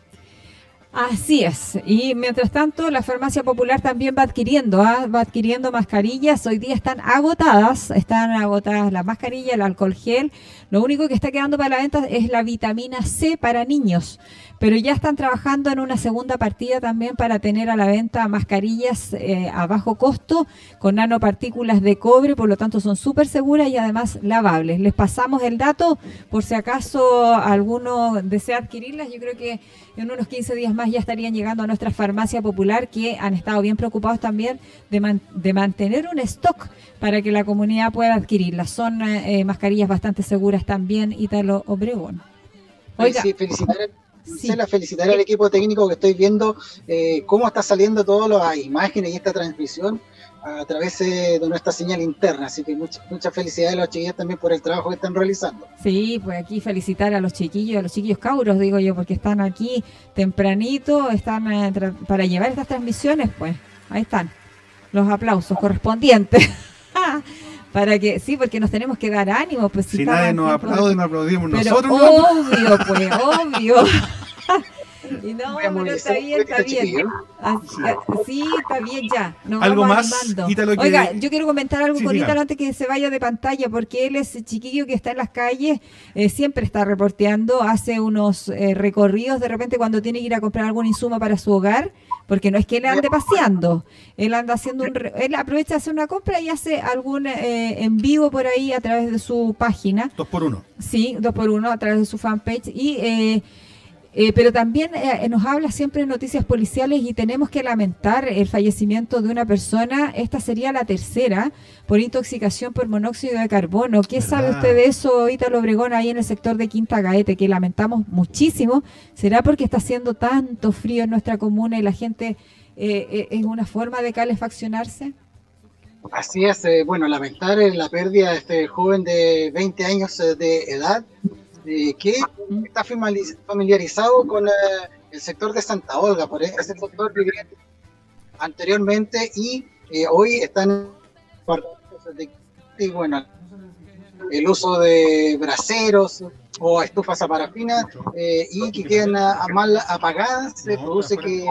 Así es. Y mientras tanto, la farmacia popular también va adquiriendo, ¿ah? va adquiriendo mascarillas. Hoy día están agotadas, están agotadas la mascarilla, el alcohol gel. Lo único que está quedando para la venta es la vitamina C para niños pero ya están trabajando en una segunda partida también para tener a la venta mascarillas eh, a bajo costo con nanopartículas de cobre, por lo tanto son súper seguras y además lavables. Les pasamos el dato por si acaso alguno desea adquirirlas. Yo creo que en unos 15 días más ya estarían llegando a nuestra farmacia popular que han estado bien preocupados también de, de mantener un stock para que la comunidad pueda adquirirlas. Son eh, mascarillas bastante seguras también, Italo Obregón. Oiga, sí, felicitar Sí. la felicitar al equipo técnico que estoy viendo eh, cómo está saliendo todas las imágenes y esta transmisión a través de nuestra señal interna. Así que muchas mucha felicidades a los chiquillos también por el trabajo que están realizando. Sí, pues aquí felicitar a los chiquillos, a los chiquillos cauros, digo yo, porque están aquí tempranito, están eh, para llevar estas transmisiones, pues ahí están los aplausos correspondientes. para que sí, porque nos tenemos que dar ánimo. Pues, si, nadie nos aplaude, nos aplaudimos nosotros. Obvio, pues, obvio. Y no, pero está bien, está bien. sí, está bien ya. ¿Algo más? Oiga, yo quiero comentar algo con Ítalo antes que se vaya de pantalla, porque él es chiquillo que está en las calles, eh, siempre está reporteando, hace unos eh, recorridos de repente cuando tiene que ir a comprar algún insumo para su hogar porque no es que él ande paseando, él anda haciendo un, él aprovecha de hacer una compra y hace algún eh, en vivo por ahí a través de su página, Dos por uno. sí, dos por uno a través de su fanpage y eh, eh, pero también eh, nos habla siempre de noticias policiales y tenemos que lamentar el fallecimiento de una persona. Esta sería la tercera por intoxicación por monóxido de carbono. ¿Qué ¿Verdad? sabe usted de eso, Ítalo Obregón, ahí en el sector de Quinta Gaete, que lamentamos muchísimo? ¿Será porque está haciendo tanto frío en nuestra comuna y la gente eh, eh, es una forma de calefaccionarse? Así es, eh, bueno, lamentar eh, la pérdida de este joven de 20 años eh, de edad eh, que está famili- familiarizado con eh, el sector de Santa Olga, por ese sector vivía anteriormente y eh, hoy están de- y bueno, el uso de braseros o estufas a parafina eh, y que quedan a- a mal apagadas, se produce que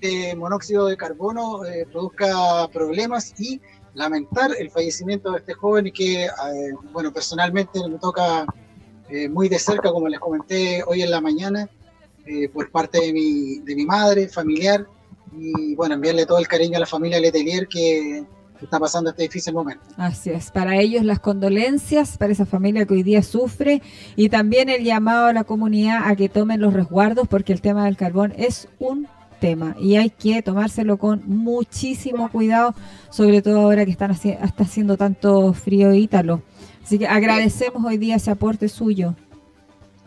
de monóxido de carbono eh, produzca problemas y lamentar el fallecimiento de este joven y que, eh, bueno, personalmente me toca eh, muy de cerca, como les comenté hoy en la mañana, eh, por parte de mi, de mi madre, familiar, y bueno, enviarle todo el cariño a la familia Letelier que está pasando este difícil momento. Así es, para ellos las condolencias, para esa familia que hoy día sufre y también el llamado a la comunidad a que tomen los resguardos porque el tema del carbón es un tema y hay que tomárselo con muchísimo cuidado, sobre todo ahora que están haci- está haciendo tanto frío ítalo. Así que agradecemos hoy día ese aporte suyo.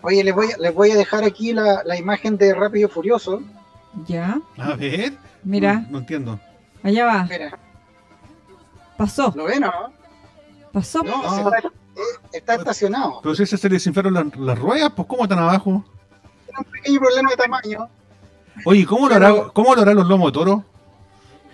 Oye, les voy, a- les voy a dejar aquí la, la imagen de Rápido y Furioso. Ya, A ver. mira, No, no entiendo. allá va, Mira, pasó, ¿lo ven o no? pasó. No, Ah. está, está estacionado. Pero si ese se desinflaron las, las ruedas, pues ¿cómo están abajo? Tiene un pequeño problema de tamaño. Oye, ¿cómo lo hará, cómo lo harán los lomos de toro?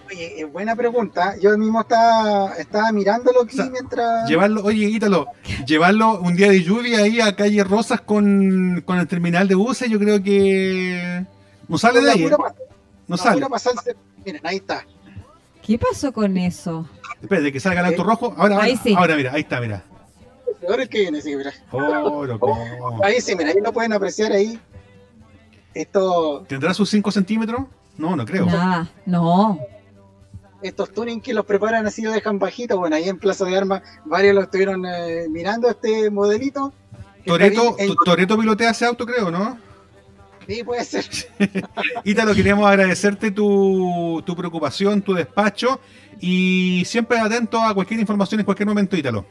Oye, es buena pregunta. Yo mismo estaba, estaba mirándolo aquí O sea, mientras. Llevarlo, oye, Ítalo, llevarlo un día de lluvia ahí a calle Rosas con, con el terminal de buses, yo creo que no sale de ahí. ¿eh? No sale. pasarse- Miren, ahí está. ¿Qué pasó con eso? Espérate, que salga el auto rojo. Ahora, Ahí ahora, sí. ahora, mira, ahí está, mira. Ahora es que viene, sí, mira. Oh, loco. Ahí sí, mira, ahí lo pueden apreciar ahí. Esto, ¿Tendrá sus 5 centímetros? No, no creo. Nada, no. Estos tuning que los preparan así lo dejan bajitos. Bueno, ahí en Plaza de Armas varios lo estuvieron eh, mirando este modelito. Toreto, en- Toreto pilotea ese auto, creo, ¿no? Sí, puede ser. Ítalo, queríamos agradecerte tu, tu preocupación, tu despacho y siempre atento a cualquier información en cualquier momento, Ítalo.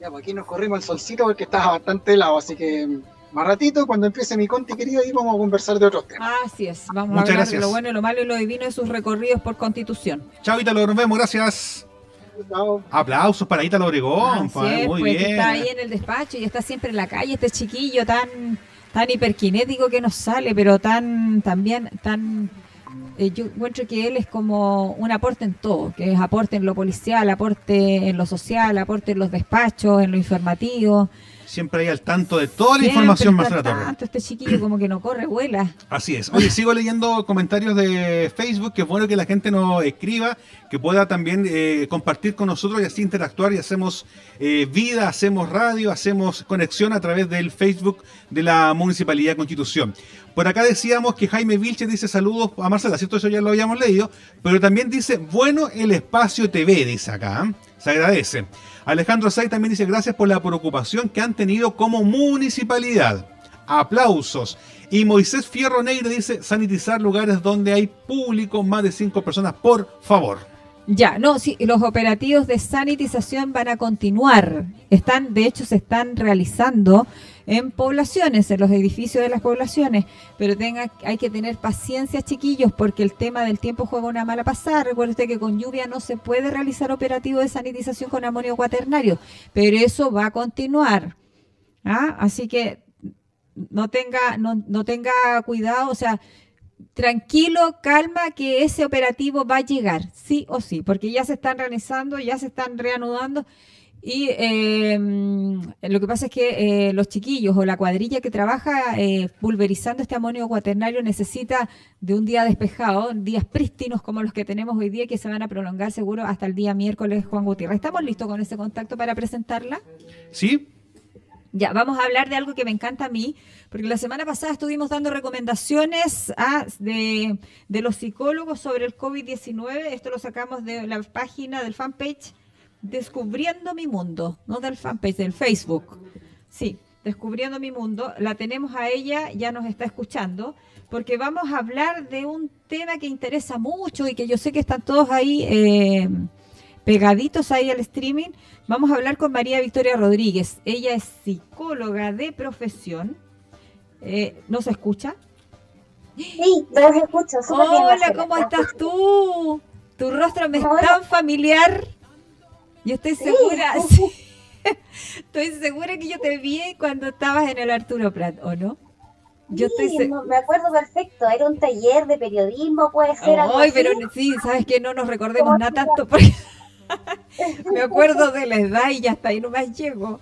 Ya, pues aquí nos corrimos el solcito porque está bastante helado, así que más ratito, cuando empiece mi conti querido, ahí vamos a conversar de otros temas. Así es, vamos Muchas a hablar gracias. de lo bueno, lo malo y lo divino de sus recorridos por Constitución. Chao, Ítalo, nos vemos, gracias. Chao. Aplausos para Ítalo Obregón, es, muy pues, que bien. está ahí en el despacho y está siempre en la calle, este chiquillo tan tan hiperkinético que nos sale, pero tan también tan eh, yo encuentro que él es como un aporte en todo, que es aporte en lo policial, aporte en lo social, aporte en los despachos, en lo informativo. Siempre ahí al tanto de toda la información, Marcela al tanto, Este chiquillo como que no corre, vuela. Así es. Oye, sigo leyendo comentarios de Facebook, que es bueno que la gente nos escriba, que pueda también eh, compartir con nosotros y así interactuar y hacemos eh, vida, hacemos radio, hacemos conexión a través del Facebook de la Municipalidad de Constitución. Por acá decíamos que Jaime Vilche dice saludos a Marcela, ¿cierto? Eso ya lo habíamos leído, pero también dice, bueno el espacio TV, dice acá. ¿eh? Se agradece. Alejandro Say también dice gracias por la preocupación que han tenido como municipalidad. Aplausos. Y Moisés Fierro Negra dice sanitizar lugares donde hay público, más de cinco personas, por favor. Ya, no, sí, los operativos de sanitización van a continuar. Están, de hecho, se están realizando en poblaciones, en los edificios de las poblaciones, pero tenga, hay que tener paciencia, chiquillos, porque el tema del tiempo juega una mala pasada. Recuerde usted que con lluvia no se puede realizar operativo de sanitización con amonio cuaternario, pero eso va a continuar. ¿ah? Así que no tenga, no, no tenga cuidado, o sea, tranquilo, calma, que ese operativo va a llegar, sí o sí, porque ya se están realizando, ya se están reanudando. Y eh, lo que pasa es que eh, los chiquillos o la cuadrilla que trabaja eh, pulverizando este amonio cuaternario necesita de un día despejado, días prístinos como los que tenemos hoy día, que se van a prolongar seguro hasta el día miércoles, Juan Gutiérrez. ¿Estamos listos con ese contacto para presentarla? ¿Sí? Ya, vamos a hablar de algo que me encanta a mí, porque la semana pasada estuvimos dando recomendaciones a, de, de los psicólogos sobre el COVID-19. Esto lo sacamos de la página del fanpage Descubriendo mi mundo, no del fanpage, del Facebook. Sí, Descubriendo mi mundo. La tenemos a ella, ya nos está escuchando, porque vamos a hablar de un tema que interesa mucho y que yo sé que están todos ahí eh, pegaditos ahí al streaming. Vamos a hablar con María Victoria Rodríguez. Ella es psicóloga de profesión. Eh, ¿Nos escucha? Sí, los escucho. Hola, ¿cómo estás tú? Tu rostro me es tan familiar. Yo estoy segura, estoy segura que yo te vi cuando estabas en el Arturo Prat, ¿o no? Yo sí, me acuerdo perfecto, era un taller de periodismo, puede ser Ay, pero sí, sabes que no nos recordemos nada tanto porque me acuerdo de la edad y ya hasta ahí nomás llego.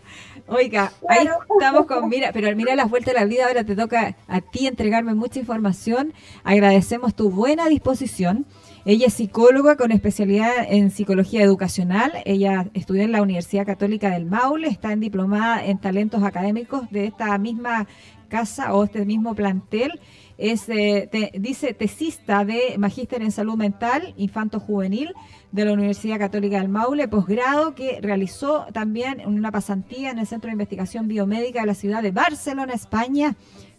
Oiga, ahí estamos con, mira, pero mira las vueltas de la vida, ahora te toca a ti entregarme mucha información. Agradecemos tu buena disposición. Ella es psicóloga con especialidad en psicología educacional. Ella estudió en la Universidad Católica del Maule, está en diplomada en talentos académicos de esta misma casa o este mismo plantel. Es, eh, dice, tesista de Magíster en Salud Mental, Infanto Juvenil de la Universidad Católica del Maule, posgrado que realizó también una pasantía en el Centro de Investigación Biomédica de la ciudad de Barcelona, España,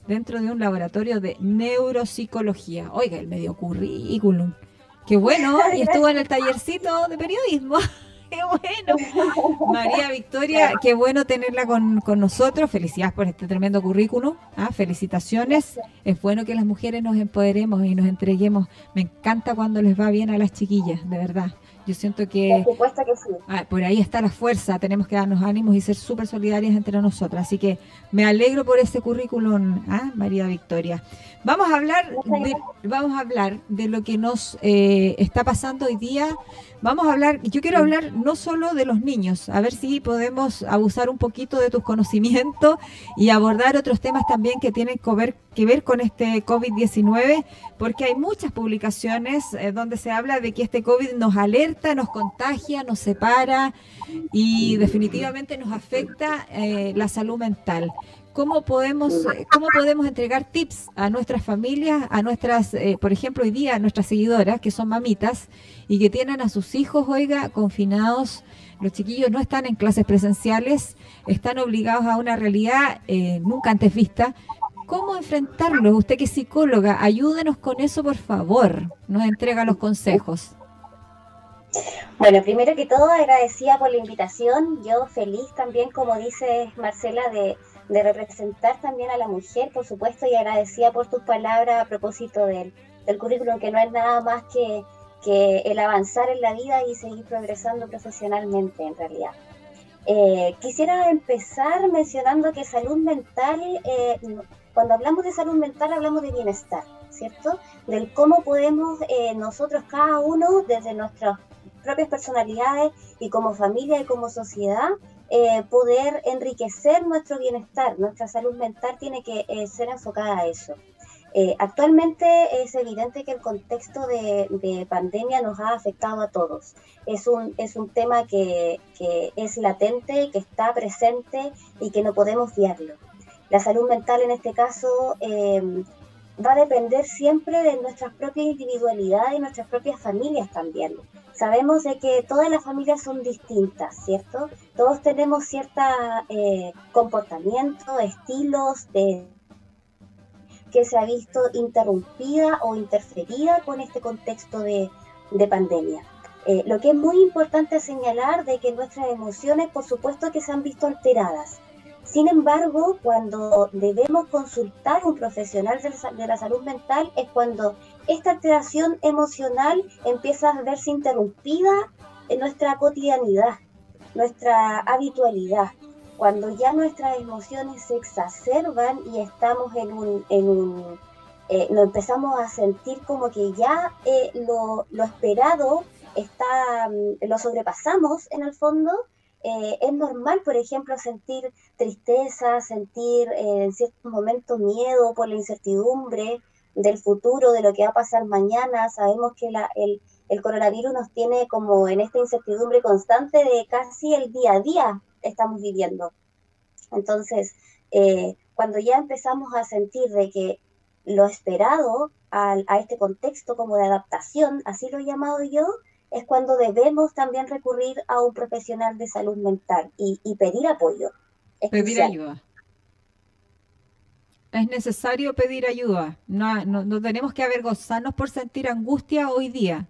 dentro de un laboratorio de neuropsicología. Oiga, el medio currículum. Qué bueno, y estuvo en el tallercito de periodismo. qué bueno. María Victoria, qué bueno tenerla con, nosotros. Felicidades por este tremendo currículum. ¿ah? Felicitaciones. Es bueno que las mujeres nos empoderemos y nos entreguemos. Me encanta cuando les va bien a las chiquillas, de verdad. Yo siento que, por, supuesto que sí. Ah, por ahí está la fuerza, tenemos que darnos ánimos y ser súper solidarias entre nosotras. Así que me alegro por ese currículum, ¿ah? María Victoria. Vamos a hablar de, vamos a hablar de lo que nos eh, está pasando hoy día. Vamos a hablar, yo quiero hablar no solo de los niños, a ver si podemos abusar un poquito de tus conocimientos y abordar otros temas también que tienen que ver, que ver con este COVID-19, porque hay muchas publicaciones eh, donde se habla de que este COVID nos alerta, nos contagia, nos separa y definitivamente nos afecta eh, la salud mental cómo podemos, eh, cómo podemos entregar tips a nuestras familias, a nuestras, eh, por ejemplo, hoy día a nuestras seguidoras, que son mamitas, y que tienen a sus hijos, oiga, confinados. Los chiquillos no están en clases presenciales, están obligados a una realidad eh, nunca antes vista. ¿Cómo enfrentarlo? Usted que es psicóloga, ayúdenos con eso, por favor. Nos entrega los consejos. Bueno, primero que todo, agradecida por la invitación. Yo feliz también, como dice Marcela, de de representar también a la mujer, por supuesto, y agradecida por tus palabras a propósito del, del currículum, que no es nada más que, que, el avanzar en la vida y seguir progresando profesionalmente en realidad. Eh, quisiera empezar mencionando que salud mental, eh, cuando hablamos de salud mental hablamos de bienestar, ¿cierto? Del cómo podemos eh, nosotros cada uno desde nuestras propias personalidades y como familia y como sociedad eh, poder enriquecer nuestro bienestar. Nuestra salud mental tiene que eh, ser enfocada a eso. Eh, actualmente es evidente que el contexto de, pandemia nos ha afectado a todos. Es un, es un tema que, que, es latente, que está presente y que no podemos fiarlo. La salud mental en este caso va a depender siempre de nuestras propias individualidades y nuestras propias familias también sabemos de que todas las familias son distintas, ¿cierto? Todos tenemos cierto eh, comportamiento, estilos de que se ha visto interrumpida o interferida con este contexto de, pandemia. Eh, lo que es muy importante señalar de que nuestras emociones, por supuesto, que se han visto alteradas. Sin embargo, cuando debemos consultar a un profesional de la salud mental es cuando esta alteración emocional empieza a verse interrumpida en nuestra cotidianidad, nuestra habitualidad, cuando ya nuestras emociones se exacerban y estamos en un, en un eh, nos empezamos a sentir como que ya eh, lo, lo, esperado está, mm, lo sobrepasamos en el fondo, eh, es normal, por ejemplo, sentir tristeza, sentir en ciertos momentos miedo por la incertidumbre, del futuro, de lo que va a pasar mañana. Sabemos que la, el, el coronavirus nos tiene como en esta incertidumbre constante de casi el día a día estamos viviendo. Entonces, eh, cuando ya empezamos a sentir de que lo esperado a, este contexto como de adaptación, así lo he llamado yo, es cuando debemos también recurrir a un profesional de salud mental y, pedir apoyo. Pedir ayuda. Es necesario pedir ayuda. No, no, tenemos que avergonzarnos por sentir angustia hoy día.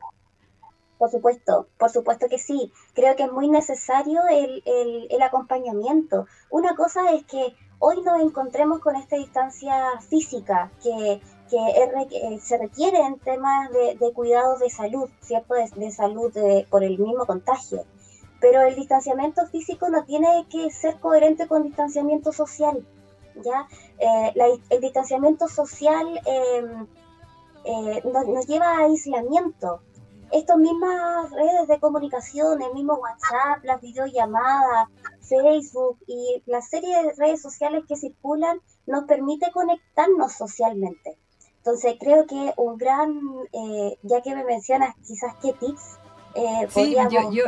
Por supuesto, por supuesto que sí. Creo que es muy necesario el, el, acompañamiento. Una cosa es que hoy nos encontremos con esta distancia física que, que se requiere en temas de, de cuidados de salud, ¿cierto? De, salud por el mismo contagio. Pero el distanciamiento físico no tiene que ser coherente con distanciamiento social. ¿ya? Eh, el distanciamiento social em, eh, nos, lleva a aislamiento. Estas mismas redes de comunicación, el mismo WhatsApp, las videollamadas, Facebook y la serie de redes sociales que circulan nos permite conectarnos socialmente. Entonces creo que un gran, eh, ya que me mencionas quizás qué tips eh, sí, yo, yo,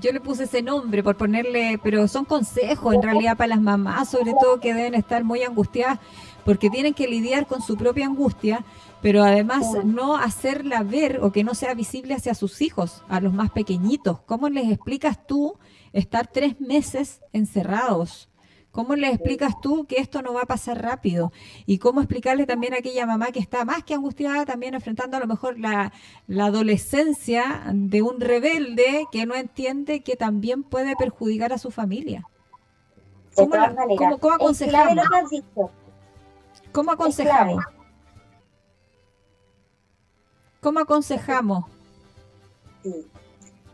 yo, le puse ese nombre por ponerle, pero son consejos en realidad para las mamás, sobre todo que deben estar muy angustiadas porque tienen que lidiar con su propia angustia, pero además no hacerla ver o que no sea visible hacia sus hijos, a los más pequeñitos. ¿Cómo les explicas tú estar tres meses encerrados? ¿Cómo le explicas tú que esto no va a pasar rápido? Y cómo explicarle también a aquella mamá que está más que angustiada, también enfrentando a lo mejor la, adolescencia de un rebelde que no entiende que también puede perjudicar a su familia. ¿Cómo, cómo, aconsejamos? ¿Cómo aconsejamos? ¿Cómo aconsejamos? Sí.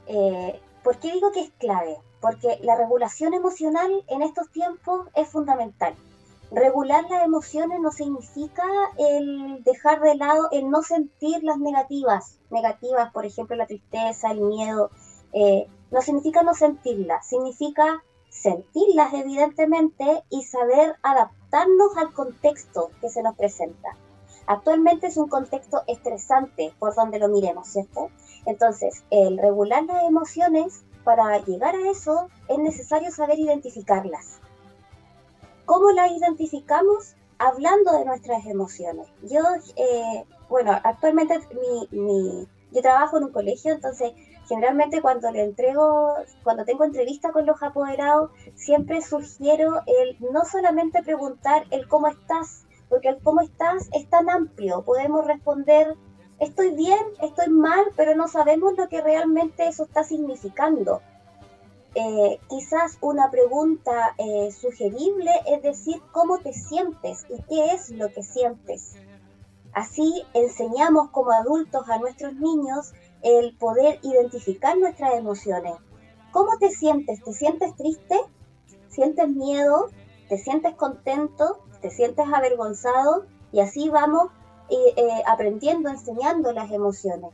Eh, ¿Por qué digo que es clave? Porque la regulación emocional en estos tiempos es fundamental. Regular las emociones no significa el dejar de lado, el no sentir las negativas, negativas, por ejemplo, la tristeza, el miedo, eh, no significa no sentirlas, significa sentirlas evidentemente y saber adaptarnos al contexto que se nos presenta. Actualmente es un contexto estresante por donde lo miremos, ¿cierto? Entonces, el regular las emociones para llegar a eso es necesario saber identificarlas. ¿Cómo las identificamos? Hablando de nuestras emociones. Yo, eh, bueno, actualmente mi, yo trabajo en un colegio, entonces generalmente cuando le entrego, cuando tengo entrevista con los apoderados, siempre sugiero el no solamente preguntar el cómo estás, porque el cómo estás es tan amplio, podemos responder estoy bien, estoy mal, pero no sabemos lo que realmente eso está significando. Eh, quizás una pregunta eh, sugerible es decir cómo te sientes y qué es lo que sientes. Así enseñamos como adultos a nuestros niños el poder identificar nuestras emociones. ¿Cómo te sientes? ¿Te sientes triste? ¿Sientes miedo? ¿Te sientes contento? ¿Te sientes avergonzado? Y así vamos eh, aprendiendo, enseñando las emociones.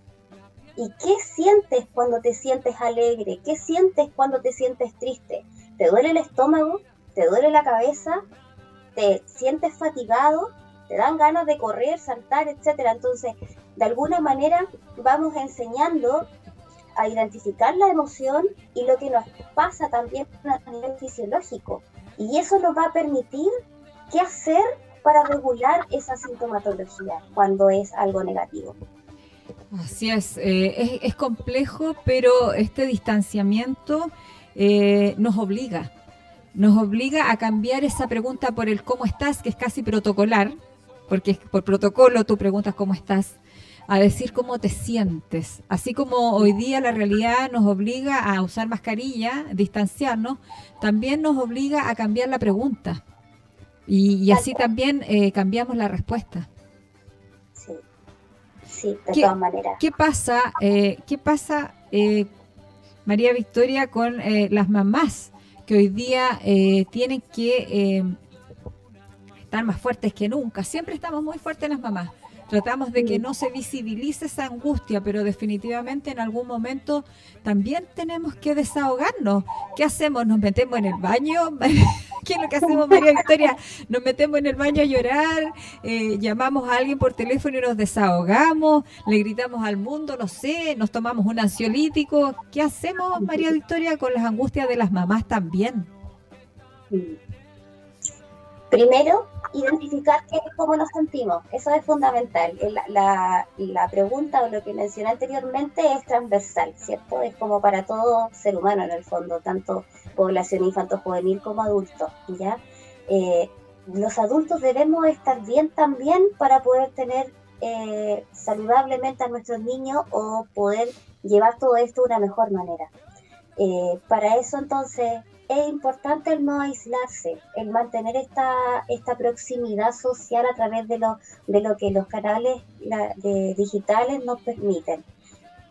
¿Y qué sientes cuando te sientes alegre? ¿Qué sientes cuando te sientes triste? ¿Te duele el estómago? ¿Te duele la cabeza? ¿Te sientes fatigado? ¿Te dan ganas de correr, saltar, etcétera? Entonces, de alguna manera vamos enseñando a identificar la emoción y lo que nos pasa también a nivel fisiológico. Y eso nos va a permitir qué hacer para regular esa sintomatología cuando es algo negativo. Así es, eh, es, complejo, pero este distanciamiento eh, nos obliga, nos obliga a cambiar esa pregunta por el cómo estás, que es casi protocolar, porque por protocolo tú preguntas cómo estás, a decir cómo te sientes. Así como hoy día la realidad nos obliga a usar mascarilla, distanciarnos, también nos obliga a cambiar la pregunta. Y, así también eh, cambiamos la respuesta. Sí, sí, de todas maneras. ¿Qué pasa, eh, qué pasa eh, María Victoria, con las mamás que hoy día tienen que estar más fuertes que nunca? Siempre estamos muy fuertes las mamás Tratamos de que no se visibilice esa angustia, pero definitivamente en algún momento también tenemos que desahogarnos. ¿Qué hacemos? ¿Nos metemos en el baño? ¿Qué es lo que hacemos, María Victoria? Nos metemos en el baño a llorar, eh, llamamos a alguien por teléfono y nos desahogamos, le gritamos al mundo, no sé, nos tomamos un ansiolítico. ¿Qué hacemos, María Victoria, con las angustias de las mamás también? Primero, identificar qué, cómo nos sentimos. Eso es fundamental. La, pregunta o lo que mencioné anteriormente es transversal, ¿cierto? Es como para todo ser humano en el fondo, tanto población infanto-juvenil como adulto, ¿ya? Eh, los adultos debemos estar bien también para poder tener eh, saludablemente a nuestros niños o poder llevar todo esto de una mejor manera. Eh, para eso entonces es importante el no aislarse, el mantener esta, esta proximidad social a través de lo, de lo que los canales digitales nos permiten.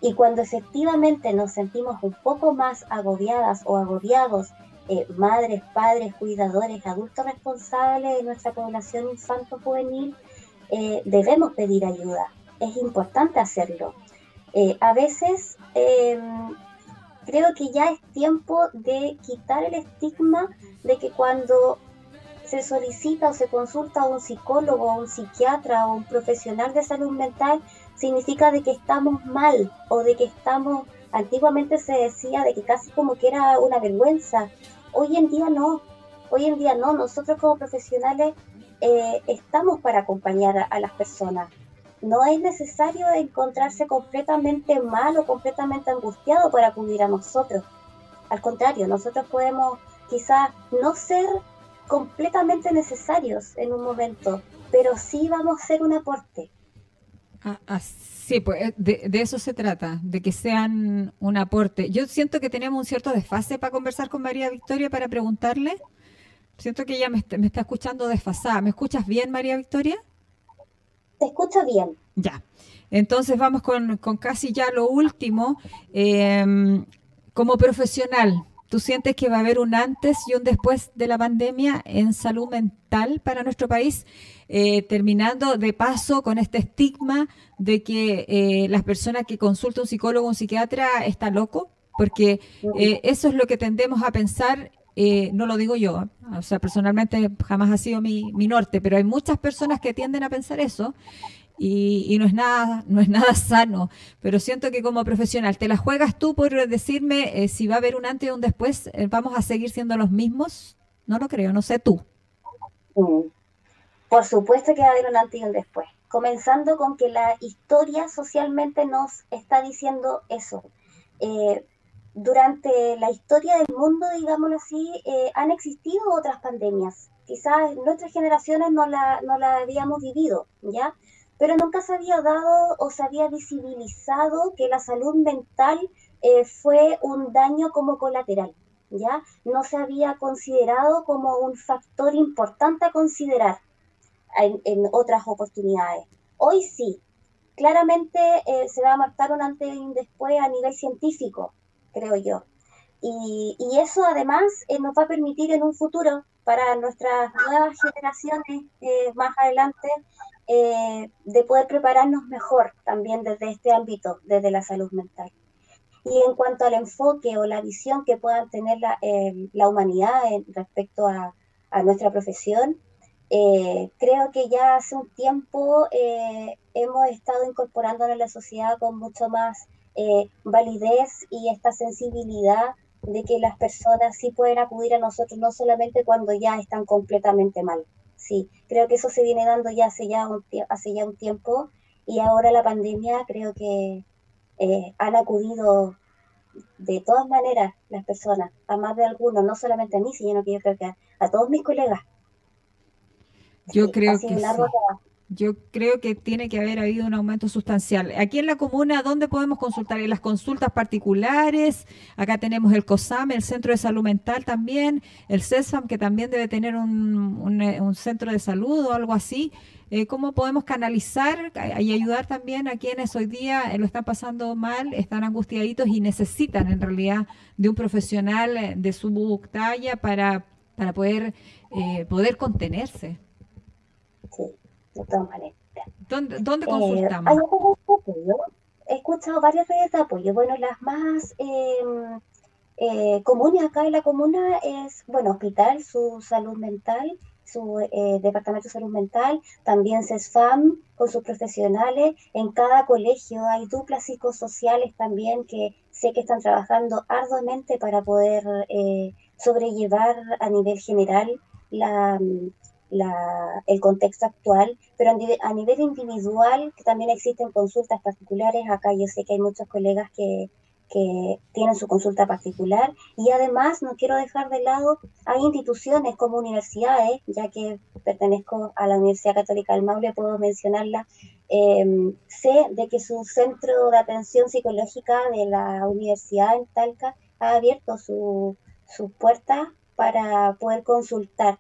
Y cuando efectivamente nos sentimos un poco más agobiadas o agobiados, eh, madres, padres, cuidadores, adultos responsables de nuestra población infanto-juvenil, eh, debemos pedir ayuda. Es importante hacerlo. Eh, a veces creo que ya es tiempo de quitar el estigma de que cuando se solicita o se consulta a un psicólogo, a un psiquiatra o un profesional de salud mental, significa de que estamos mal o de que estamos, antiguamente se decía de que casi como que era una vergüenza. Hoy en día no, hoy en día no, nosotros como profesionales eh, estamos para acompañar a las personas no es necesario encontrarse completamente mal o completamente angustiado para acudir a nosotros. Al contrario, nosotros podemos quizás no ser completamente necesarios en un momento, pero sí vamos a ser un aporte. Ah, ah, sí, pues eh, de, eso se trata, de que sean un aporte. Yo siento que tenemos un cierto desfase para conversar con María Victoria para preguntarle. Siento que ella me, me está escuchando desfasada. ¿Me escuchas bien, María Victoria? Te escucho bien. Ya. Entonces vamos con, casi ya lo último. Em, como profesional, ¿tú sientes que va a haber un antes y un después de la pandemia en salud mental para nuestro país? Eh, terminando de paso con este estigma de que eh, las personas que consultan un psicólogo o un psiquiatra está loco, porque eh, eso es lo que tendemos a pensar eh, no lo digo yo, o sea, personalmente jamás ha sido mi, norte, pero hay muchas personas que tienden a pensar eso y, no es nada, no es nada sano. Pero siento que como profesional, ¿te la juegas tú por decirme eh, si va a haber un antes y un después? Eh, ¿Vamos a seguir siendo los mismos? No lo creo, no sé tú. Por supuesto que va a haber un antes y un después. Comenzando con que la historia socialmente nos está diciendo eso durante la historia del mundo, digámoslo así, eh, han existido otras pandemias. Quizás nuestras generaciones no la, no la habíamos vivido, ¿ya? Pero nunca se había dado o se había visibilizado que la salud mental eh, fue un daño como colateral, ¿ya? No se había considerado como un factor importante a considerar en, en otras oportunidades. Hoy sí, claramente eh, se va a marcar un antes y un después a nivel científico, creo yo. Y, y eso además eh, nos va a permitir en un futuro para nuestras nuevas generaciones eh, más adelante eh, de poder prepararnos mejor también desde este ámbito, desde la salud mental. Y en cuanto al enfoque o la visión que puedan tener la, la humanidad respecto a, a, nuestra profesión, creo que ya hace un tiempo hemos estado incorporándonos en la sociedad con mucho más eh, validez y esta sensibilidad de que las personas sí pueden acudir a nosotros, no solamente cuando ya están completamente mal. Sí, creo que eso se viene dando ya hace ya un, hace ya un tiempo y ahora la pandemia creo que eh, han acudido de todas maneras las personas, a más de algunos, no solamente a mí, sino que yo creo que a, todos mis colegas. Yo creo que sí. Yo creo que tiene que haber habido un aumento sustancial. Aquí en la comuna, ¿dónde podemos consultar? En las consultas particulares. Acá tenemos el COSAM, el Centro de Salud Mental también, el CESFAM, que también debe tener un, eh, centro de salud o algo así. Eh, ¿Cómo podemos canalizar y ayudar también a quienes hoy día eh, lo están pasando mal, están angustiaditos y necesitan en realidad de un profesional de su talla para, para poder, poder contenerse? De todas maneras. ¿Dónde, dónde eh, consultamos? He escuchado varias redes de apoyo. Bueno, las más em, eh, comunes acá en la comuna es, bueno, hospital, su salud mental, su eh, departamento de salud mental, también CESFAM con sus profesionales. En cada colegio hay duplas psicosociales también que sé que están trabajando arduamente para poder sobrellevar a nivel general la, el contexto actual, pero a nivel individual, que también existen consultas particulares, acá yo sé que hay muchos colegas que, que tienen su consulta particular y además no quiero dejar de lado, hay instituciones como universidades, ya que pertenezco a la Universidad Católica del Maule, puedo mencionarla, em, sé de que su centro de atención psicológica de la universidad en Talca ha abierto su, su puerta para poder consultar.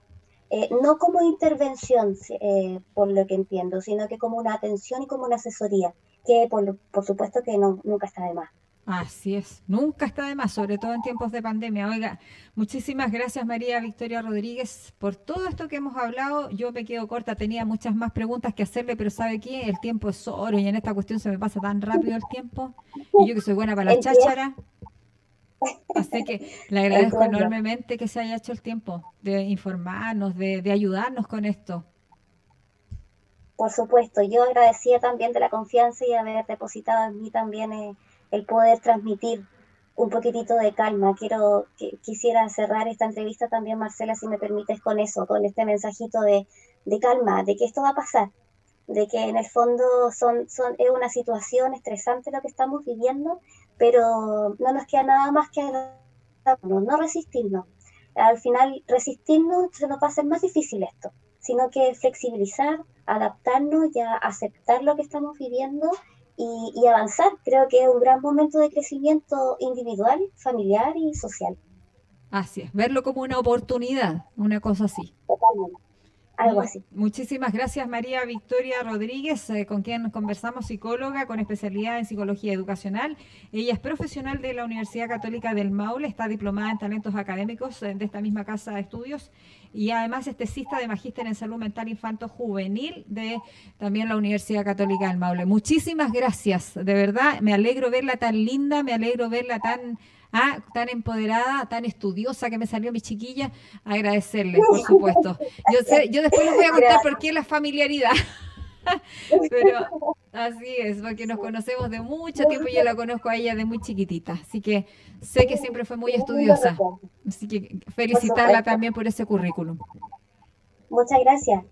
Eh, no como intervención, eh, por lo que entiendo, sino que como una atención y como una asesoría, que por, por supuesto que no, nunca está de más. Así es, nunca está de más, sobre todo en tiempos de pandemia. Oiga, muchísimas gracias María Victoria Rodríguez por todo esto que hemos hablado. Yo me quedo corta, tenía muchas más preguntas que hacerle, pero ¿sabe qué? El tiempo es oro y en esta cuestión se me pasa tan rápido el tiempo. Y yo que soy buena para la cháchara. Así que le agradezco enormemente que se haya hecho el tiempo de informarnos, de, de ayudarnos con esto. Por supuesto, yo agradecía también de la confianza y haber depositado en mí también. Eh, el poder transmitir un poquitito de calma. Quiero, quisiera cerrar esta entrevista también, Marcela, si me permites, con eso, con este mensajito de, calma, de que esto va a pasar, de que en el fondo son, son, es una situación estresante lo que estamos viviendo, pero no nos queda nada más que no resistirnos. Al final, resistirnos se nos va a hacer más difícil esto, sino que flexibilizar, adaptarnos y aceptar lo que estamos viviendo y, avanzar. Creo que es un gran momento de crecimiento individual, familiar y social. Así es, verlo como una oportunidad, una cosa así. Totalmente. Algo así. Muchísimas gracias María Victoria Rodríguez, eh, con quien conversamos, psicóloga con especialidad en psicología educacional. Ella es profesional de la Universidad Católica del Maule, está diplomada en talentos académicos eh, de esta misma casa de estudios y además es tesista de magíster en salud mental infanto juvenil de también la Universidad Católica del Maule. Muchísimas gracias, de verdad, me alegro verla tan linda, me alegro verla tan ah, tan empoderada, tan estudiosa que me salió mi chiquilla, agradecerle, por supuesto. Yo sé, yo después les voy a contar por qué la familiaridad. Pero así es, porque nos conocemos de mucho tiempo y yo la conozco a ella de muy chiquitita. Así que sé que siempre fue muy estudiosa. Así que felicitarla también por ese currículum. Muchas gracias.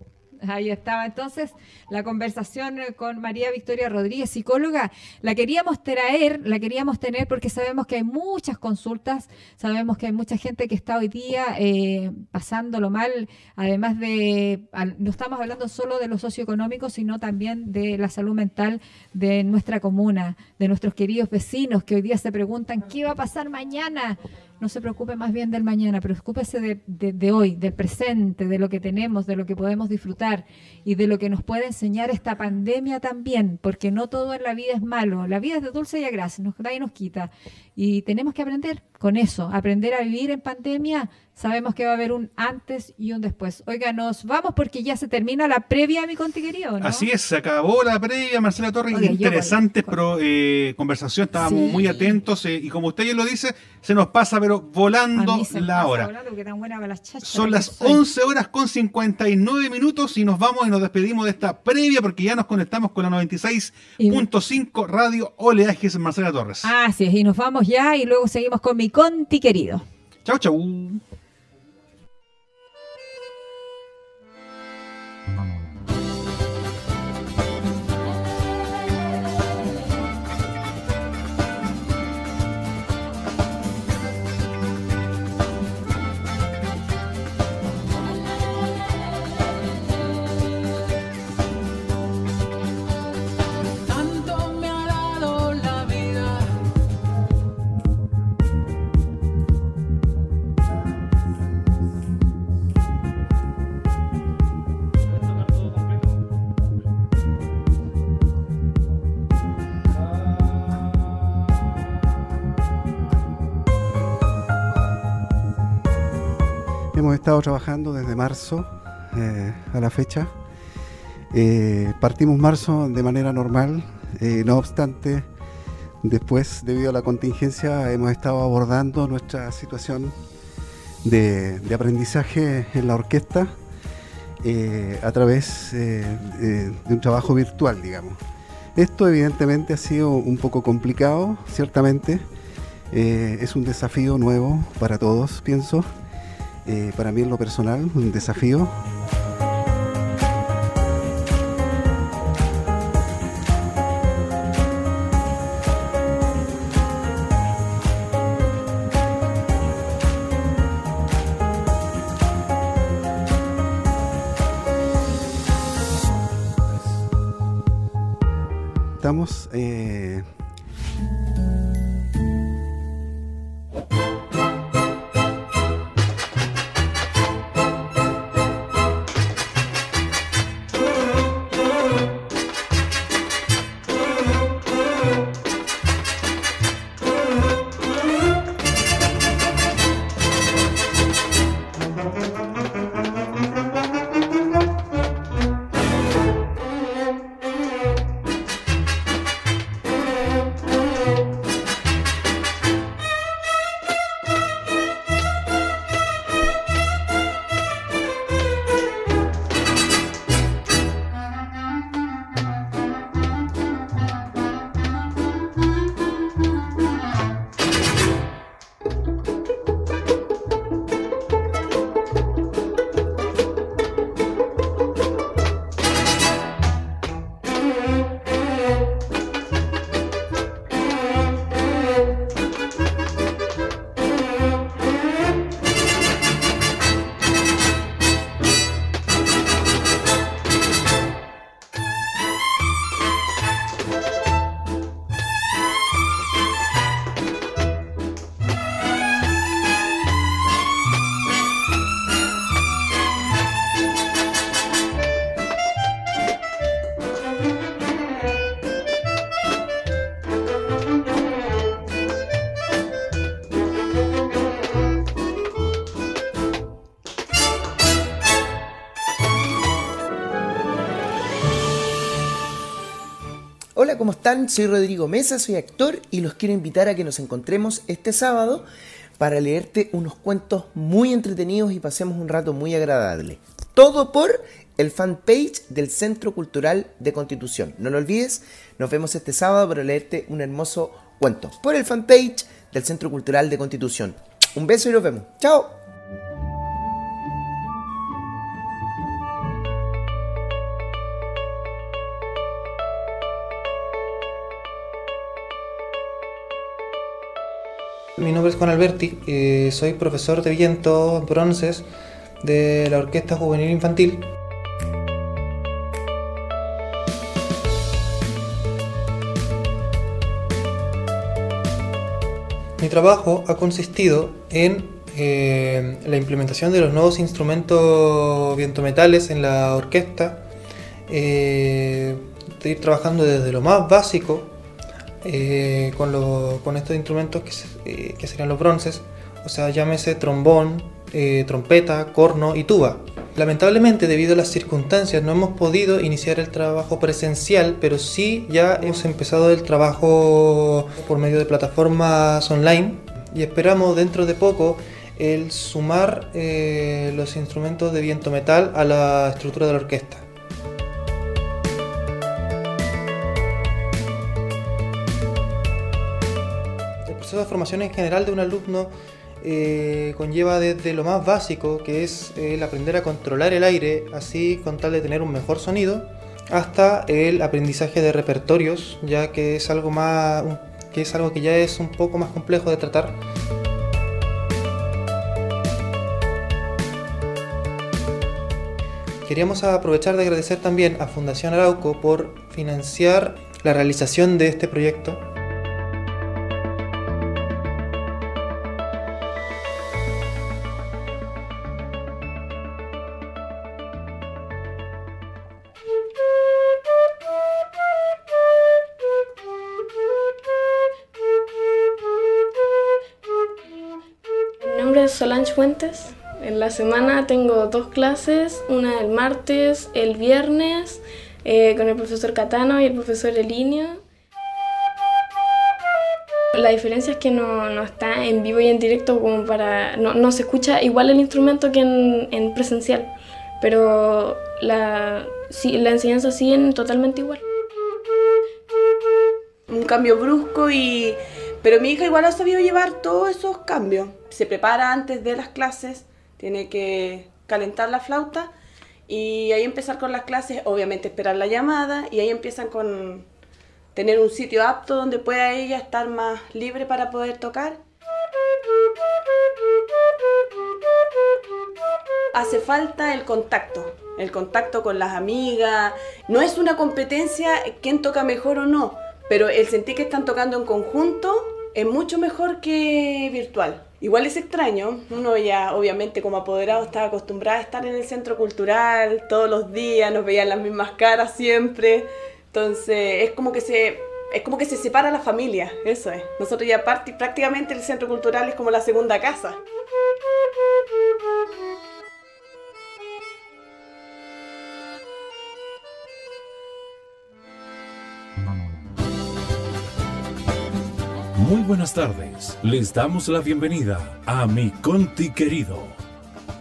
Ahí estaba entonces la conversación eh, con María Victoria Rodríguez, psicóloga. La queríamos traer, la queríamos tener porque sabemos que hay muchas consultas, sabemos que hay mucha gente que está hoy día eh, pasándolo mal, además de, no estamos hablando solo de lo socioeconómico, sino también de la salud mental de nuestra comuna, de nuestros queridos vecinos que hoy día se preguntan, ¿qué va a pasar mañana? No se preocupe más bien del mañana, preocúpese de, de, hoy, del presente, de lo que tenemos, de lo que podemos disfrutar y de lo que nos puede enseñar esta pandemia también, porque no todo en la vida es malo, la vida es de dulce y agradable, nos da y nos quita. Y tenemos que aprender con eso, aprender a vivir en pandemia. Sabemos que va a haber un antes y un después. Oiga, nos vamos porque ya se termina la previa, mi conti querido. ¿no? Así es, se acabó la previa, Marcela Torres. Interesante eh, conversación, estábamos muy atentos eh, y como usted ya lo dice, se nos pasa, pero volando la hora. Son las 11 horas con 59 minutos y nos vamos y nos despedimos de esta previa porque ya nos conectamos con la 96.5 Radio Oleajes Marcela Torres. Así es, y nos vamos ya y luego seguimos con mi conti querido. Chau, chau. Hemos estado trabajando desde marzo eh, a la fecha. Eh, partimos marzo de manera normal, eh, no obstante, después, debido a la contingencia, hemos estado abordando nuestra situación de, aprendizaje en la orquesta a través de un trabajo virtual, digamos. Esto evidentemente ha sido un poco complicado, ciertamente. es un desafío nuevo para todos, pienso. Eh, para mí en lo personal, un desafío. Estamos eh, ¿cómo están? Soy Rodrigo Mesa, soy actor y los quiero invitar a que nos encontremos este sábado para leerte unos cuentos muy entretenidos y pasemos un rato muy agradable. Todo por el fanpage del Centro Cultural de Constitución. No lo olvides, nos vemos este sábado para leerte un hermoso cuento por el fanpage del Centro Cultural de Constitución. Un beso y nos vemos. ¡Chao! Mi nombre es Juan Alberti, eh, soy profesor de viento bronces de la Orquesta Juvenil Infantil. Mi trabajo ha consistido en eh, la implementación de los nuevos instrumentos vientometales en la orquesta, eh, de ir trabajando desde lo más básico eh, con, lo- con estos instrumentos que, se- eh, que serían los bronces, o sea, llámese trombón, eh, trompeta, corno y tuba. Lamentablemente, debido a las circunstancias, no hemos podido iniciar el trabajo presencial, pero sí ya hemos empezado el trabajo por medio de plataformas online y esperamos dentro de poco el sumar eh, los instrumentos de viento metal a la estructura de la orquesta. Proceso de formación en general de un alumno eh, conlleva desde lo más básico, que es el aprender a controlar el aire, así con tal de tener un mejor sonido, hasta el aprendizaje de repertorios, ya que es algo más, que es algo que ya es un poco más complejo de tratar. Queríamos aprovechar de agradecer también a Fundación Arauco por financiar la realización de este proyecto. En la semana tengo dos clases, una el martes, el viernes, eh, con el profesor Catano y el profesor Elinio. La diferencia es que no, no está en vivo y en directo como para... No, no se escucha igual el instrumento que en, en presencial, pero la, la enseñanza sigue totalmente igual. un cambio brusco y pero mi hija igual ha sabido llevar todos esos cambios. Se prepara antes de las clases, tiene que calentar la flauta y ahí empezar con las clases, obviamente esperar la llamada y ahí empiezan con tener un sitio apto donde pueda ella estar más libre para poder tocar. Hace falta el contacto el contacto con las amigas. No es una competencia quién toca mejor o no, pero el sentir que están tocando en conjunto es mucho mejor que virtual. Igual es extraño, uno ya obviamente como apoderado estaba acostumbrado a estar en el centro cultural todos los días, nos veían las mismas caras siempre, entonces es como que se es como que se separa la familia, eso es. Nosotros ya prácticamente el centro cultural es como la segunda casa. Muy buenas tardes. Les damos la bienvenida a Mi Conti Querido,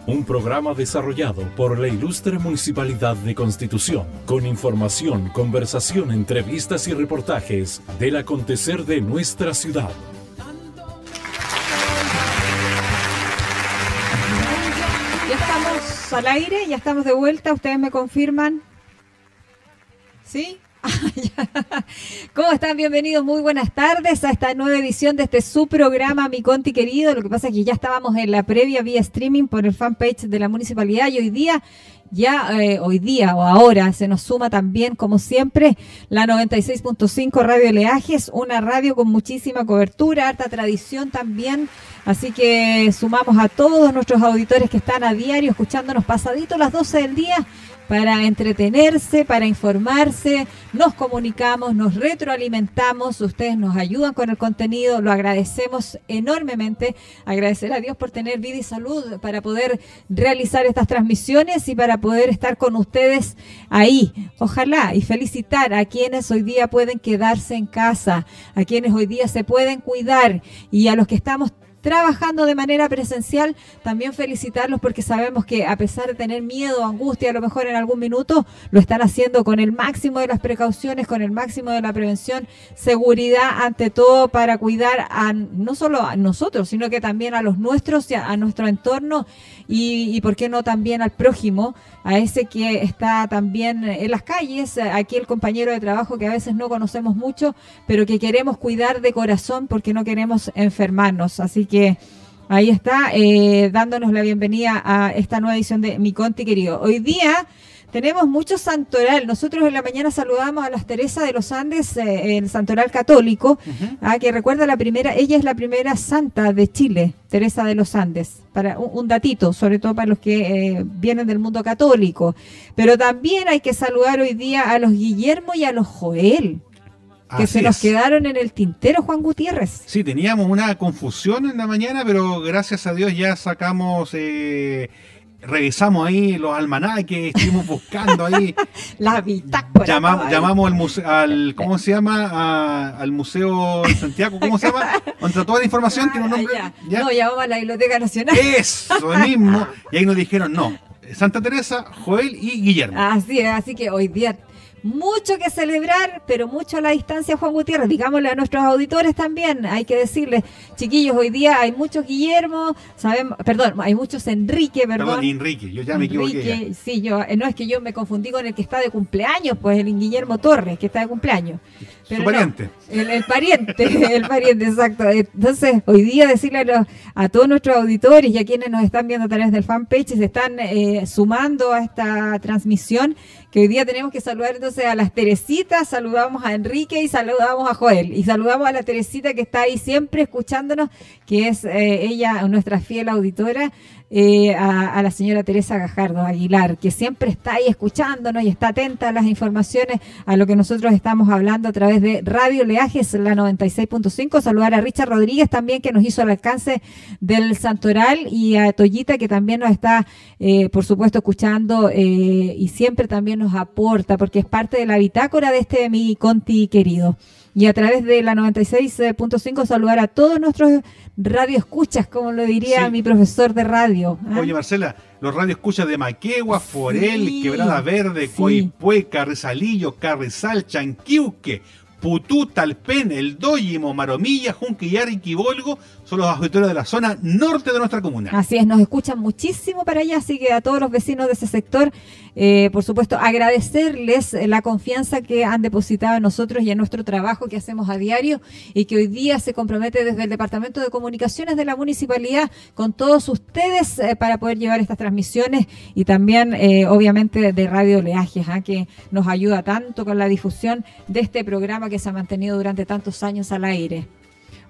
un programa desarrollado por la ilustre Municipalidad de Constitución, con información, conversación, entrevistas y reportajes del acontecer de nuestra ciudad. Ya estamos al aire, ya estamos de vuelta, ustedes me confirman. ¿Sí? ¿Cómo están? Bienvenidos, muy buenas tardes a esta nueva edición de este su programa, Mi Conti Querido. Lo que pasa es que ya estábamos en la previa vía streaming por el fanpage de la municipalidad y hoy día, ya eh, hoy día o ahora, se nos suma también, como siempre, la 96.5 Radio Leajes, una radio con muchísima cobertura, harta tradición también. Así que sumamos a todos nuestros auditores que están a diario escuchándonos pasadito las 12 del día para entretenerse, para informarse, nos comunicamos, nos retroalimentamos, ustedes nos ayudan con el contenido, lo agradecemos enormemente, agradecer a Dios por tener vida y salud para poder realizar estas transmisiones y para poder estar con ustedes ahí. Ojalá y felicitar a quienes hoy día pueden quedarse en casa, a quienes hoy día se pueden cuidar y a los que estamos trabajando de manera presencial, también felicitarlos porque sabemos que a pesar de tener miedo, angustia, a lo mejor en algún minuto, lo están haciendo con el máximo de las precauciones, con el máximo de la prevención, seguridad ante todo para cuidar a no solo a nosotros, sino que también a los nuestros y a, nuestro entorno y, y, por qué no también al prójimo, a ese que está también en las calles, aquí el compañero de trabajo que a veces no conocemos mucho, pero que queremos cuidar de corazón porque no queremos enfermarnos. Así que ahí está, eh, dándonos la bienvenida a esta nueva edición de Mi Conti querido. Hoy día tenemos mucho santoral. Nosotros en la mañana saludamos a las Teresa de los Andes, eh, el santoral católico, a que recuerda la primera, ella es la primera santa de Chile, Teresa de los Andes. Para un, datito, sobre todo para los que eh, vienen del mundo católico. Pero también hay que saludar hoy día a los Guillermo y a los Joel que se nos quedaron en el tintero, Juan Gutiérrez. Sí, teníamos una confusión en la mañana, pero gracias a Dios ya sacamos, eh, revisamos ahí los almanaques, estuvimos buscando ahí. la bitácora. llamamos al, museo, al, ¿cómo se llama? al Museo Santiago, ¿cómo se llama? Contra toda la información tiene un nombre. ¿Ya? No, llamamos a la Biblioteca Nacional. Eso mismo. Y ahí nos dijeron, no, Santa Teresa, Joel y Guillermo. Así es, así que hoy día mucho que celebrar, pero mucho a la distancia, Juan Gutiérrez. Digámosle a nuestros auditores también, hay que decirles, chiquillos, hoy día hay muchos Guillermo, sabemos, perdón, hay muchos Enrique, perdón. Perdón, Enrique, yo ya me equivoqué. Sí, yo, eh, no es que yo me confundí con el que está de cumpleaños, pues el Guillermo Torres, que está de cumpleaños. Su pariente. el, pariente, el pariente, exacto. Entonces, hoy día decirle a, todos nuestros auditores y a quienes nos están viendo a través del fanpage, se están eh, sumando a esta transmisión, que hoy día tenemos que saludar entonces a las Teresitas, saludamos a Enrique y saludamos a Joel. Y saludamos a la Teresita que está ahí siempre escuchándonos, que es eh, ella, nuestra fiel auditora. Eh, a, la señora Teresa Gajardo Aguilar, que siempre está ahí escuchándonos y está atenta a las informaciones, a lo que nosotros estamos hablando a través de Radio Leajes, la 96.5. Saludar a Richard Rodríguez también, que nos hizo el alcance del Santoral, y a Toyita, que también nos está, eh, por supuesto, escuchando eh, y siempre también nos aporta, porque es parte de la bitácora de este mi Conti querido y a través de la 96.5 saludar a todos nuestros radioescuchas, como lo diría mi profesor de radio. ¿ah? Oye, Marcela, los radioescuchas de Maquegua, Forel, Quebrada Verde, sí. Coipue, Carrizalillo, Carrizal, Chanquiuque, Putú, Talpen, El Dóyimo, Maromilla, Junquillar y Quibolgo son los auditores de la zona norte de nuestra comuna. Así es, nos escuchan muchísimo para allá, así que a todos los vecinos de ese sector, eh, por supuesto, agradecerles la confianza que han depositado en nosotros y en nuestro trabajo que hacemos a diario y que hoy día se compromete desde el Departamento de Comunicaciones de la Municipalidad con todos ustedes eh, para poder llevar estas transmisiones y también, eh, obviamente, de Radio Leajes, ¿ah? que nos ayuda tanto con la difusión de este programa que se ha mantenido durante tantos años al aire.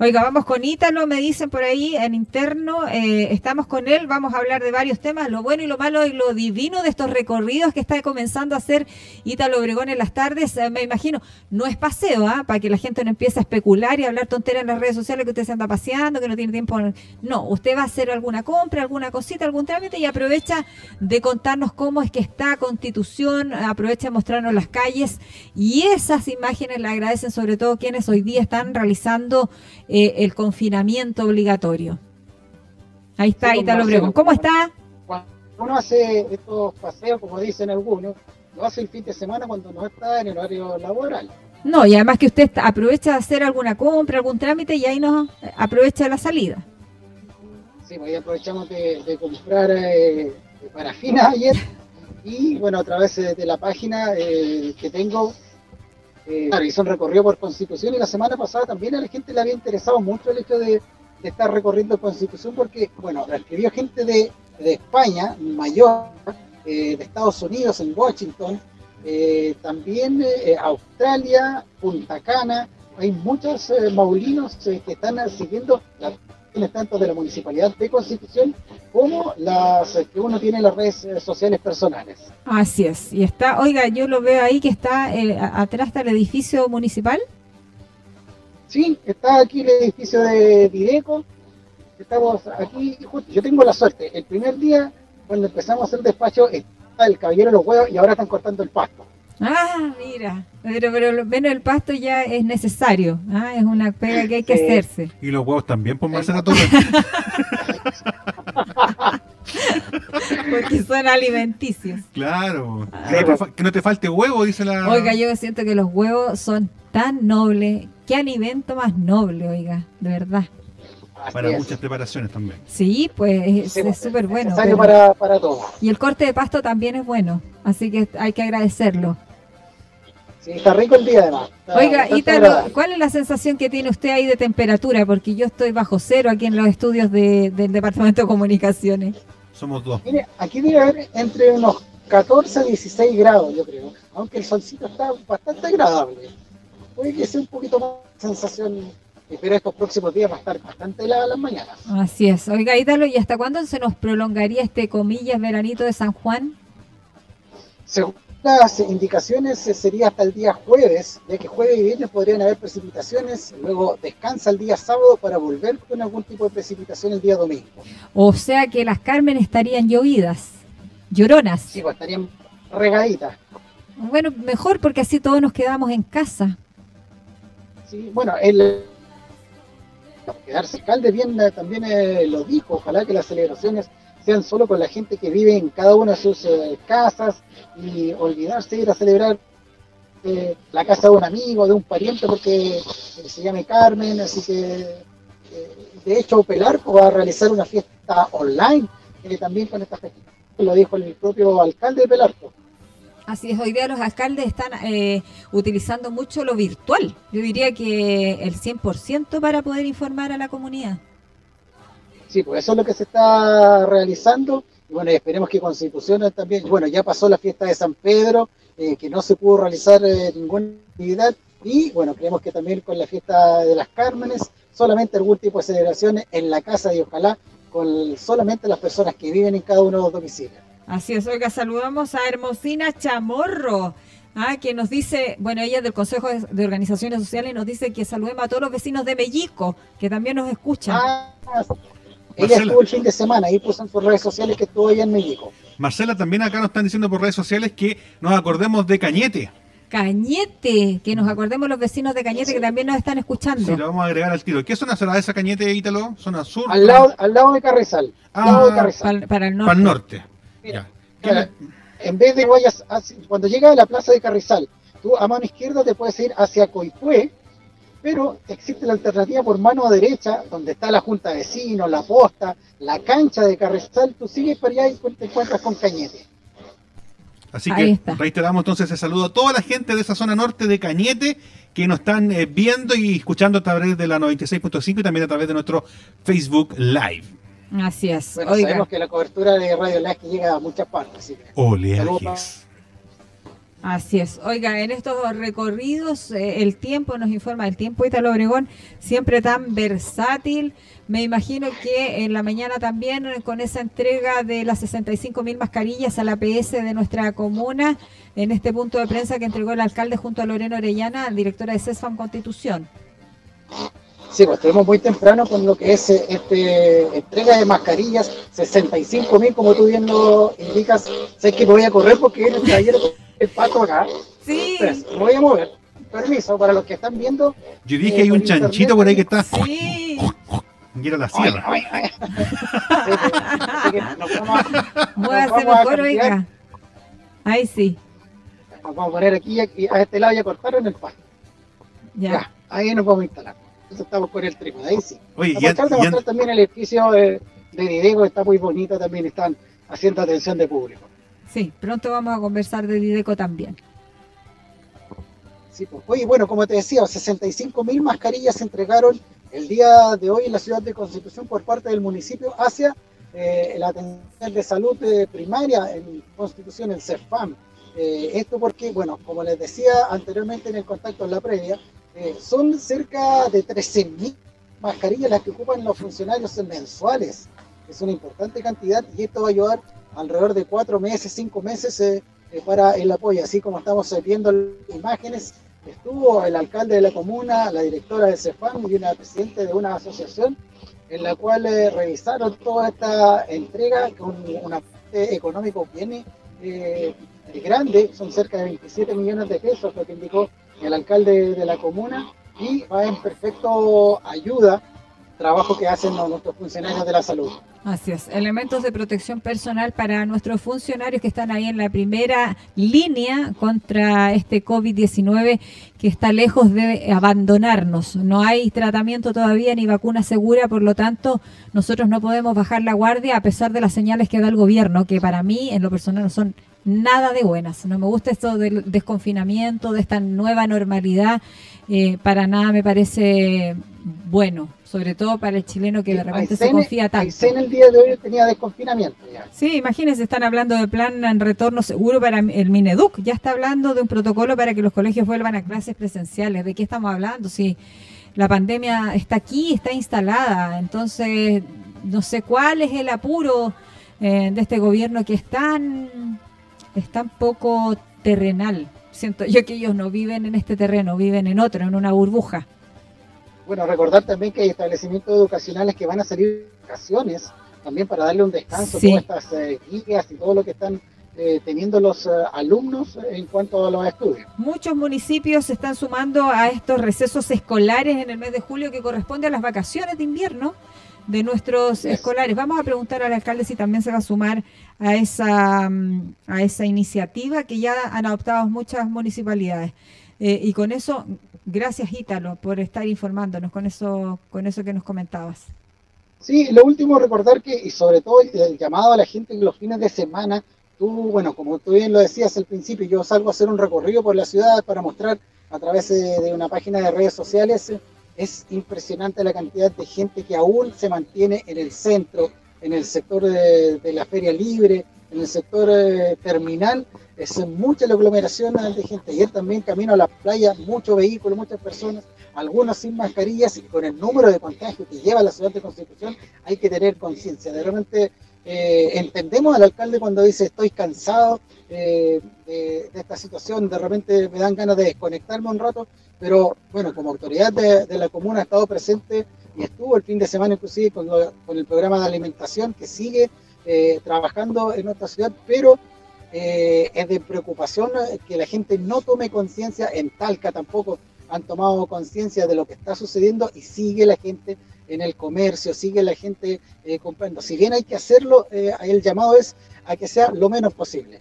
Oiga, vamos con Ítalo, me dicen por ahí en interno, eh, estamos con él, vamos a hablar de varios temas, lo bueno y lo malo y lo divino de estos recorridos que está comenzando a hacer Ítalo Obregón en las tardes, eh, me imagino, no es paseo, ¿ah? para que la gente no empiece a especular y a hablar tonteras en las redes sociales que usted se anda paseando, que no tiene tiempo, no, usted va a hacer alguna compra, alguna cosita, algún trámite y aprovecha de contarnos cómo es que está Constitución, aprovecha de mostrarnos las calles y esas imágenes le agradecen sobre todo quienes hoy día están realizando eh, el confinamiento obligatorio. Ahí está, Sí, Italo Obregón. ¿Cómo está? Cuando uno hace estos paseos, como dicen algunos, lo hace el fin de semana cuando no está en el horario laboral. No, y además que usted aprovecha de hacer alguna compra, algún trámite y ahí nos eh, aprovecha la salida. Sí, pues ahí aprovechamos de, de comprar eh, parafina ayer y bueno, a través de, de la página eh, que tengo, eh, un recorrido por Constitución y la semana pasada también a la gente le había interesado mucho el hecho de, estar recorriendo Constitución porque, bueno, la escribió gente de, España, mayor, eh, de Estados Unidos, en Washington, eh, también eh, Australia, Punta Cana, hay muchos eh, maulinos eh, que están siguiendo las tanto de la Municipalidad de Constitución como las que uno tiene en las redes sociales personales. Así es. Y está, oiga, yo lo veo ahí que está eh, atrás del edificio municipal. Sí, está aquí el edificio de Direco, estamos aquí, justo, yo tengo la suerte, el primer día cuando empezamos a hacer despacho está el caballero de los huevos y ahora están cortando el pasto. Ah, mira. Pero, pero lo menos el pasto ya es necesario. Ah, es una pega que hay que Sí. hacerse. Y los huevos también, pues Marcela Torres. Porque son alimenticios. claro. Que no, te, fa- que no te falte huevo, dice la. Oiga, yo siento que los huevos son tan nobles. Qué alimento más noble, oiga, de verdad. Así Para es. muchas preparaciones también. Sí, pues es Sí, es súper bueno. necesario pero- para, para todo. Y el corte de pasto también es bueno, así que hay que agradecerlo. Sí, está rico el día además. Está Oiga, Ítalo. ¿cuál es la sensación que tiene usted ahí de temperatura? Porque yo estoy bajo cero aquí en los estudios de- del Departamento de Comunicaciones. Somos dos. Mire, aquí debe haber entre unos 14 a 16 grados, yo creo. Aunque el solcito está bastante agradable. Puede que sea un poquito más sensación, eh, pero estos próximos días va a estar bastante helada las mañanas. Así es. Oiga, Ítalo, ¿y hasta cuándo se nos prolongaría este, comillas, veranito de San Juan? Según las indicaciones, eh, sería hasta el día jueves, ya que jueves y viernes podrían haber precipitaciones, luego descansa el día sábado para volver con algún tipo de precipitación el día domingo. O sea que las Carmen estarían llovidas, lloronas. Sí, pues estarían regaditas. Bueno, mejor porque así todos nos quedamos en casa. Sí, bueno, el quedarse alcalde bien eh, también eh, lo dijo, ojalá que las celebraciones solo con la gente que vive en cada una de sus eh, casas y olvidarse ir a celebrar eh, la casa de un amigo, de un pariente, porque eh, se llame Carmen, así que eh, de hecho Pelarco va a realizar una fiesta online también con esta fiesta. Lo dijo el propio alcalde de Pelarco. Así es, hoy día los alcaldes están eh, utilizando mucho lo virtual. Yo diría que el 100% para poder informar a la comunidad. Sí, pues eso es lo que se está realizando. Y bueno, y esperemos que Constitución también, bueno, ya pasó la fiesta de San Pedro, eh, que no se pudo realizar eh, ninguna actividad. Y bueno, creemos que también con la fiesta de las Cármenes, solamente algún tipo de celebración en la casa y ojalá con solamente las personas que viven en cada uno de los domicilios. Así es, oiga, saludamos a Hermosina Chamorro, ah, que nos dice, bueno, ella del Consejo de- de Organizaciones Sociales, nos dice que saludemos a todos los vecinos de Mellico, que también nos escuchan. Ah, ella estuvo el fin de semana y puso en sus redes sociales que estuvo allá en México. Marcela, también acá nos están diciendo por redes sociales que nos acordemos de Cañete. Cañete, que nos acordemos los vecinos de Cañete que también nos están escuchando. Sí, lo vamos a agregar al tiro. ¿Qué zona será esa Cañete, Ítalo? ¿Zona sur? Al lado, al lado de Carrizal. Ah, al lado de Carrizal. Para, para el norte. Para el norte. Mira, Ya. Claro, en vez de vayas hacia- cuando llegas a la plaza de Carrizal, tú a mano izquierda te puedes ir hacia Coipue pero existe la alternativa por mano derecha, donde está la Junta de Vecinos, la posta, la cancha de Carrizal, tú sigues para allá y te encuentras con Cañete. Así Ahí que está. reiteramos entonces ese saludo a toda la gente de esa zona norte de Cañete que nos están eh, viendo y escuchando a través de la 96.5 y también a través de nuestro Facebook Live. Así es. Bueno, Oiga, sabemos que la cobertura de Radio que llega a muchas partes. Así que, Oleajes. Así es. Oiga, en estos recorridos, eh, el tiempo nos informa, el tiempo Ítalo Obregón, siempre tan versátil. Me imagino que en la mañana también con esa entrega de las 65 mil mascarillas a la PS de nuestra comuna, en este punto de prensa que entregó el alcalde junto a Lorena Orellana, directora de CESFAM Constitución. Sí, pues estuvimos muy temprano con lo que es eh, este entrega de mascarillas, 65 mil, como tú bien lo indicas. Sé que me voy a correr porque viene el caballero el pato acá. Sí, Espera, me voy a mover. Permiso, para los que están viendo. Yo dije Eh, hay un internet, chanchito por ahí que está sí. y era la sierra. ay, ay. Sí, pues, así que nos vamos a- vamos a mejor, cambiar. oiga. Ahí sí, Nos vamos a poner aquí, aquí a este lado y a cortar en el pasto. ya. Ya, ahí nos vamos a instalar. Entonces estamos con el trípode, ahí sí. Oye, y de y mostrar también el edificio de, de Didego, está muy bonito, también están haciendo atención de público. Sí, pronto vamos a conversar de Dideco también. Sí, pues. Oye, bueno, como te decía, 65 mil mascarillas se entregaron el día de hoy en la ciudad de Constitución por parte del municipio hacia eh, la atención de salud eh, primaria en Constitución, el CERFAM. Eh, esto porque, bueno, como les decía anteriormente en el contacto en la previa, eh, son cerca de 13 mil mascarillas las que ocupan los funcionarios mensuales. Es una importante cantidad y esto va a ayudar alrededor de cuatro meses, cinco meses eh, eh, para el apoyo. Así como estamos viendo las imágenes, estuvo el alcalde de la comuna, la directora del CEFAM y una presidente de una asociación en la cual revisaron toda esta entrega con un aporte económico bien grande, son cerca de 27 millones de pesos, lo que indicó el alcalde de la comuna, y va en perfecto ayuda trabajo que hacen los- nuestros funcionarios de la salud. Así es, elementos de protección personal para nuestros funcionarios que están ahí en la primera línea contra este COVID-19 que está lejos de abandonarnos. No hay tratamiento todavía ni vacuna segura, por lo tanto, nosotros no podemos bajar la guardia a pesar de las señales que da el gobierno, que para mí en lo personal son nada de buenas. No me gusta esto del desconfinamiento, de esta nueva normalidad, eh, para nada me parece bueno, sobre todo para el chileno que de repente se confía tanto. Aysén el día de hoy tenía desconfinamiento ya. Sí, imagínense, están hablando de plan en retorno seguro para el Mineduc. Ya está hablando de un protocolo para que los colegios vuelvan a clases presenciales. ¿De qué estamos hablando? Si la pandemia está aquí, está instalada. Entonces, no sé cuál es el apuro eh, de este gobierno que es tan, es tan poco terrenal. Siento yo que ellos no viven en este terreno, viven en otro, en una burbuja. Bueno, recordar también que hay establecimientos educacionales que van a salir vacaciones también para darle un descanso Sí. a todas estas eh, guías y todo lo que están eh, teniendo los eh, alumnos en cuanto a los estudios. Muchos municipios se están sumando a estos recesos escolares en el mes de julio que corresponde a las vacaciones de invierno de nuestros escolares. Vamos a preguntar al alcalde si también se va a sumar a esa, mm, a esa iniciativa que ya han adoptado muchas municipalidades. Eh, y con eso, gracias Ítalo por estar informándonos con eso, con eso que nos comentabas. Sí, lo último recordar que, y sobre todo el, llamado a la gente en los fines de semana, tú, bueno, como tú bien lo decías al principio, yo salgo a hacer un recorrido por la ciudad para mostrar a través de, de una página de redes sociales, es impresionante la cantidad de gente que aún se mantiene en el centro, en el sector de, la feria libre, en el sector eh, terminal, es mucha la aglomeración de gente. Ayer también camino a la playa, muchos vehículos, muchas personas, algunos sin mascarillas y con el número de contagios que lleva la ciudad de Constitución hay que tener conciencia. De repente eh, entendemos al alcalde cuando dice estoy cansado eh, de, de esta situación, de repente me dan ganas de desconectarme un rato, pero bueno, como autoridad de, la comuna ha estado presente y estuvo el fin de semana inclusive con, lo- con el programa de alimentación que sigue eh, trabajando en nuestra ciudad, pero eh, es de preocupación que la gente no tome conciencia, en Talca tampoco han tomado conciencia de lo que está sucediendo y sigue la gente en el comercio, sigue la gente eh, comprando. Si bien hay que hacerlo, eh, el llamado es a que sea lo menos posible.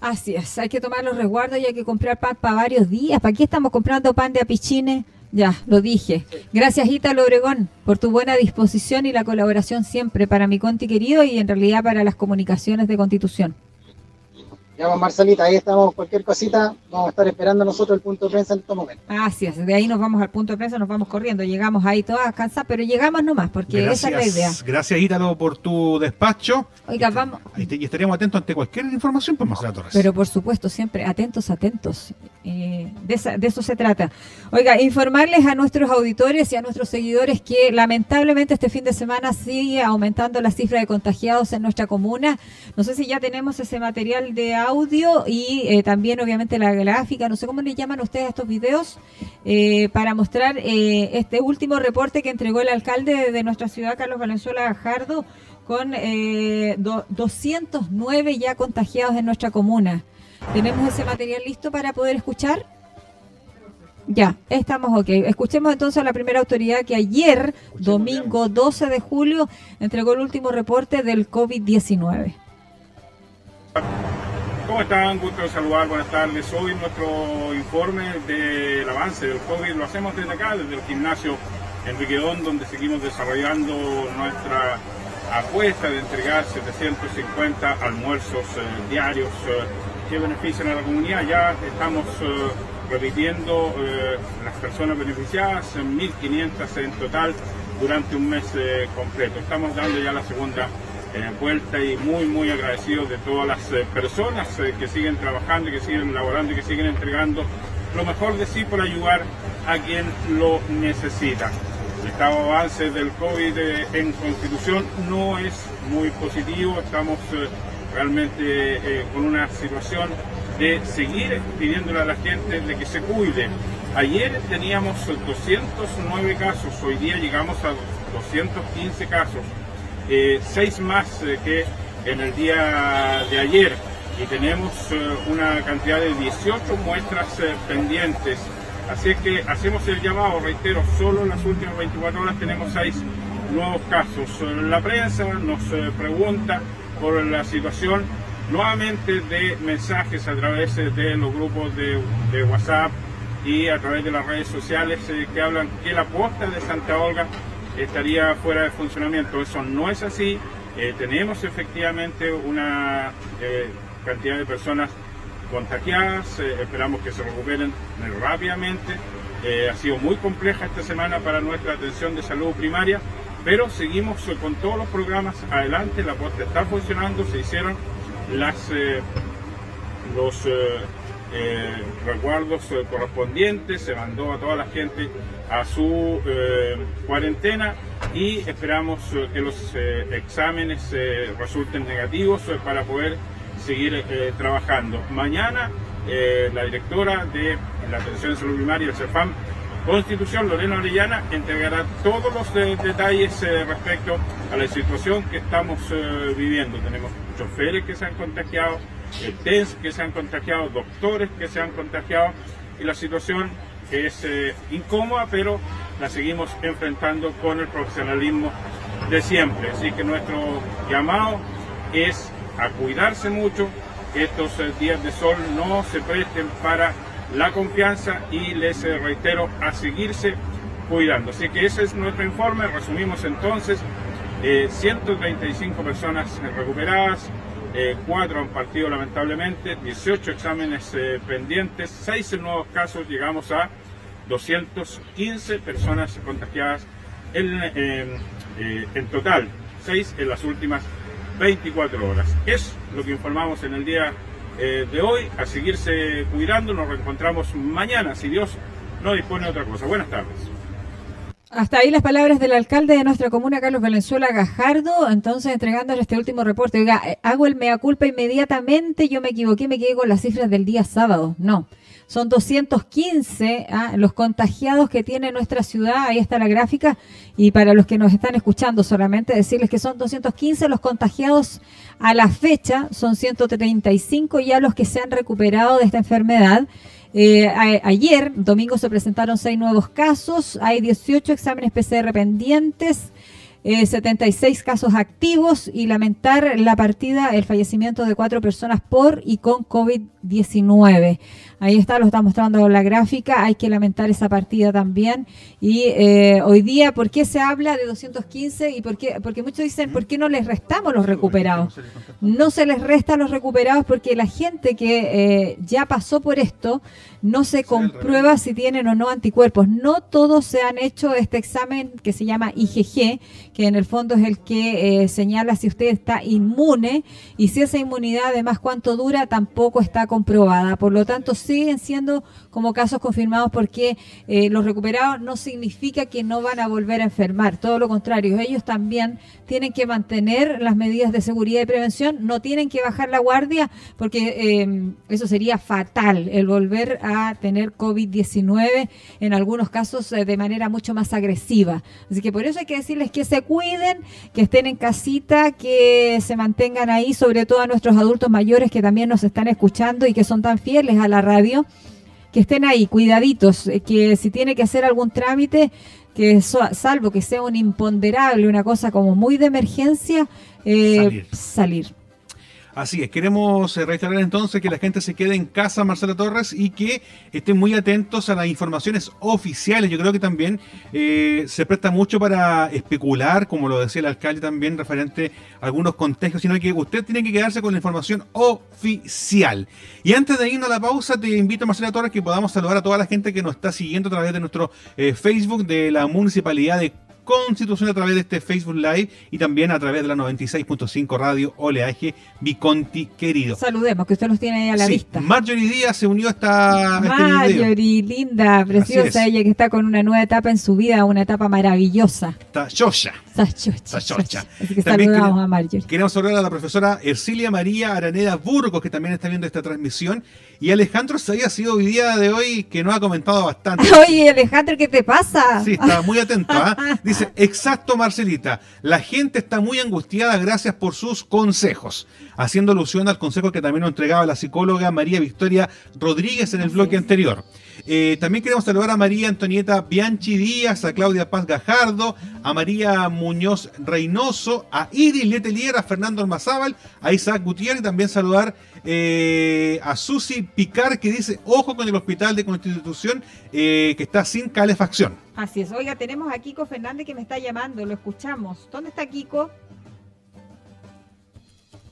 Así es, hay que tomar los resguardos y hay que comprar pan para varios días. ¿Para qué estamos comprando pan de apichines? Ya, lo dije. Gracias, Ítalo Obregón, por tu buena disposición y la colaboración siempre para mi Conti querido y en realidad para las comunicaciones de Constitución. Ya, pues, Marcelita, ahí estamos. Cualquier cosita, vamos a estar esperando nosotros el punto de prensa en estos momentos. Así es, de ahí nos vamos al punto de prensa, nos vamos corriendo. Llegamos ahí todas cansadas, pero llegamos nomás, porque esa es la idea. Gracias, Ítalo, por tu despacho. Oiga, vamos. Y, te- y estaríamos atentos ante cualquier información, pues, Marcela Torres. Pero por supuesto, siempre atentos, atentos. Eh, de, esa- de eso se trata. Oiga, informarles a nuestros auditores y a nuestros seguidores que lamentablemente este fin de semana sigue aumentando la cifra de contagiados en nuestra comuna. No sé si ya tenemos ese material de audio y eh, también obviamente la gráfica, no sé cómo le llaman ustedes a estos videos, eh, para mostrar eh, este último reporte que entregó el alcalde de nuestra ciudad, Carlos Valenzuela Gajardo, con eh, do- 209 ya contagiados en nuestra comuna. ¿Tenemos ese material listo para poder escuchar? Ya, estamos ok. Escuchemos entonces a la primera autoridad que ayer, domingo 12 de julio, entregó el último reporte del COVID-19. ¿Cómo están? Gusto de saludar, buenas tardes. Hoy nuestro informe del avance del COVID lo hacemos desde acá, desde el gimnasio Enriquedón, donde seguimos desarrollando nuestra apuesta de entregar 750 almuerzos eh, diarios eh, que benefician a la comunidad. Ya estamos eh, repitiendo eh, las personas beneficiadas, en 1.500 en total durante un mes completo. Estamos dando ya la segunda eh, vuelta y muy muy agradecidos de todas las eh, personas eh, que siguen trabajando, que siguen laborando y que siguen entregando lo mejor de sí por ayudar a quien lo necesita. El estado de avance del COVID eh, en Constitución no es muy positivo, estamos realmente con una situación de seguir pidiéndole a la gente de que se cuide. Ayer teníamos 209 casos, hoy día llegamos a 215 casos eh, seis más eh, que en el día de ayer y tenemos eh, una cantidad de 18 muestras eh, pendientes. Así que hacemos el llamado, reitero, solo en las últimas 24 horas tenemos seis nuevos casos. La prensa nos pregunta por la situación nuevamente de mensajes a través de los grupos de, de WhatsApp y a través de las redes sociales que hablan que la posta de Santa Olga estaría fuera de funcionamiento. Eso no es así. Eh, tenemos efectivamente una eh, cantidad de personas contagiadas. eh, esperamos que se recuperen rápidamente. Ha sido muy compleja esta semana para nuestra atención de salud primaria, pero seguimos con todos los programas adelante. La posta está funcionando. Se hicieron las los eh, resguardos eh, correspondientes, se mandó a toda la gente a su eh, cuarentena y esperamos eh, que los eh, exámenes eh, resulten negativos para poder seguir trabajando. Mañana la directora de la atención de salud primaria, el CEFAM, Constitución, Lorena Orellana, entregará todos los eh, detalles eh, respecto a la situación que estamos eh, viviendo. Tenemos choferes que se han contagiado, TENS que se han contagiado, doctores que se han contagiado y la situación es eh, incómoda, pero la seguimos enfrentando con el profesionalismo de siempre. Así que nuestro llamado es a cuidarse mucho, que estos eh, días de sol no se presten para la confianza y les eh, reitero a seguirse cuidando. Así que ese es nuestro informe. Resumimos entonces, eh, 135 personas eh, recuperadas, eh, 4 han partido lamentablemente, 18 exámenes eh, pendientes, 6 nuevos casos, llegamos a 215 personas contagiadas en, eh, eh, en total, 6 en las últimas 24 horas. Es lo que informamos en el día eh, de hoy. A seguirse cuidando. Nos reencontramos mañana, si Dios no dispone de otra cosa. Buenas tardes. Hasta ahí las palabras del alcalde de nuestra comuna, Carlos Valenzuela Gajardo, entonces entregándole este último reporte. Oiga, eh, hago el mea culpa inmediatamente, yo me equivoqué, me quedé con las cifras del día sábado. No, son 215 ah, los contagiados que tiene nuestra ciudad, ahí está la gráfica, y para los que nos están escuchando solamente decirles que son 215 los contagiados a la fecha, son 135 ya los que se han recuperado de esta enfermedad. Eh, ayer, domingo, se presentaron seis nuevos casos, hay 18 exámenes PCR pendientes, eh, 76 casos activos y lamentar la partida, el fallecimiento de cuatro personas por y con COVID-19. Ahí está, lo está mostrando la gráfica. Hay que lamentar esa partida también. Y eh, hoy día, ¿por qué se habla de 215? Y por qué, porque muchos dicen, ¿por qué no les restamos los recuperados? No se les resta los recuperados porque la gente que eh, ya pasó por esto no se comprueba si tienen o no anticuerpos. No todos se han hecho este examen que se llama IgG, que en el fondo es el que eh, señala si usted está inmune y si esa inmunidad además cuánto dura tampoco está comprobada. Por lo tanto, siguen siendo como casos confirmados porque eh, los recuperados no significa que no van a volver a enfermar, todo lo contrario, ellos también tienen que mantener las medidas de seguridad y prevención, no tienen que bajar la guardia porque eh, eso sería fatal, el volver a tener COVID-19 en algunos casos eh, de manera mucho más agresiva. Así que por eso hay que decirles que se cuiden, que estén en casita, que se mantengan ahí, sobre todo a nuestros adultos mayores que también nos están escuchando y que son tan fieles a la radio que estén ahí, cuidaditos, eh, que si tiene que hacer algún trámite, que salvo que sea un imponderable, una cosa como muy de emergencia, eh, salir. Así es, queremos eh, reiterar entonces que la gente se quede en casa, Marcela Torres, y que estén muy atentos a las informaciones oficiales. Yo creo que también eh, se presta mucho para especular, como lo decía el alcalde también, referente a algunos contagios, sino que usted tiene que quedarse con la información oficial. Y antes de irnos a la pausa, te invito, Marcela Torres, que podamos saludar a toda la gente que nos está siguiendo a través de nuestro eh, Facebook de la Municipalidad de Constitución a través de este Facebook Live y también a través de la 96.5 Radio Oleaje Viconti querido. Saludemos, que usted los tiene ahí a la vista. Marjorie Díaz se unió a esta. Este Marjorie, linda, preciosa, ella que está con una nueva etapa en su vida, una etapa maravillosa. Está chocha. Está chocha. Así que saludamos a Marjorie. Queremos saludar a la profesora Ercilia María Araneda Burgos, que también está viendo esta transmisión. Y Alejandro se ha sido hoy día de hoy que nos ha comentado bastante. Oye, Alejandro, ¿qué te pasa? Sí, está muy atento. ¿ah? Dice, exacto, Marcelita. La gente está muy angustiada gracias por sus consejos. Haciendo alusión al consejo que también nos entregaba la psicóloga María Victoria Rodríguez en el bloque anterior. Eh, también queremos saludar a María Antonieta Bianchi Díaz, a Claudia Paz Gajardo, a María Muñoz Reynoso, a Iris Letelier, a Fernando Almazábal, a Isaac Gutiérrez también saludar eh, a Susi Picar que dice, ojo con el hospital de Constitución eh, que está sin calefacción. Así es. Oiga, tenemos a Kiko Fernández que me está llamando, lo escuchamos. ¿Dónde está Kiko?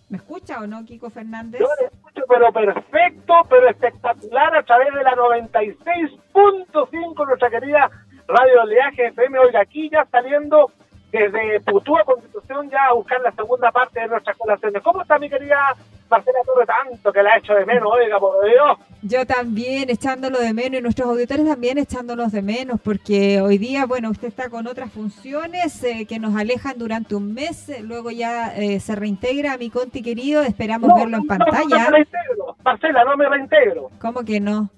¿Me escucha o no, Kiko Fernández? Yo le escucho, pero perfecto, pero espectacular a través de la 96.5, nuestra querida Radio Oleaje FM. Oiga, aquí ya saliendo desde Putúa Constitución ya a buscar la segunda parte de nuestras colaciones. ¿Cómo está mi querida Marcela Torre? Tanto que la ha hecho de menos, oiga, por Dios. Yo también echándolo de menos y nuestros auditores también echándolos de menos porque hoy día, bueno, usted está con otras funciones eh, que nos alejan durante un mes, eh, luego ya eh, se reintegra a mi Conti querido, esperamos verlo en pantalla. No, me reintegro, Marcela, no me reintegro. ¿Cómo que no?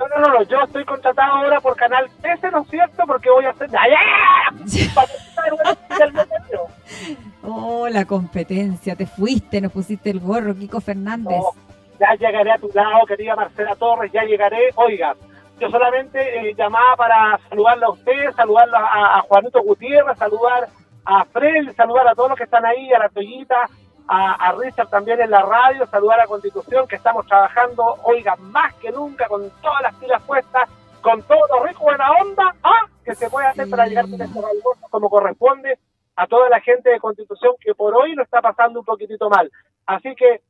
No, no, no, yo estoy contratado ahora por Canal 13, ¿no es cierto? Porque voy a hacer... oh, la competencia, te fuiste, nos pusiste el gorro, Kiko Fernández. ya llegaré a tu lado, querida Marcela Torres, ya llegaré. Oiga, yo solamente eh, llamaba para saludarla a usted, saludarla a, Juanito Gutiérrez, saludar a Fred, saludar a todos los que están ahí, a la Toyita, a, Richard también en la radio, saludar a Constitución, que estamos trabajando, oiga, más que nunca, con todas las pilas puestas, con todo lo rico, buena onda, ¿ah? que se puede hacer para llegar con estos almuerzos como corresponde a toda la gente de Constitución que por hoy lo está pasando un poquitito mal. Así que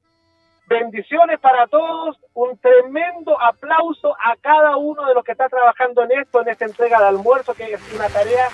bendiciones para todos, un tremendo aplauso a cada uno de los que está trabajando en esto, en esta entrega de almuerzo, que es una tarea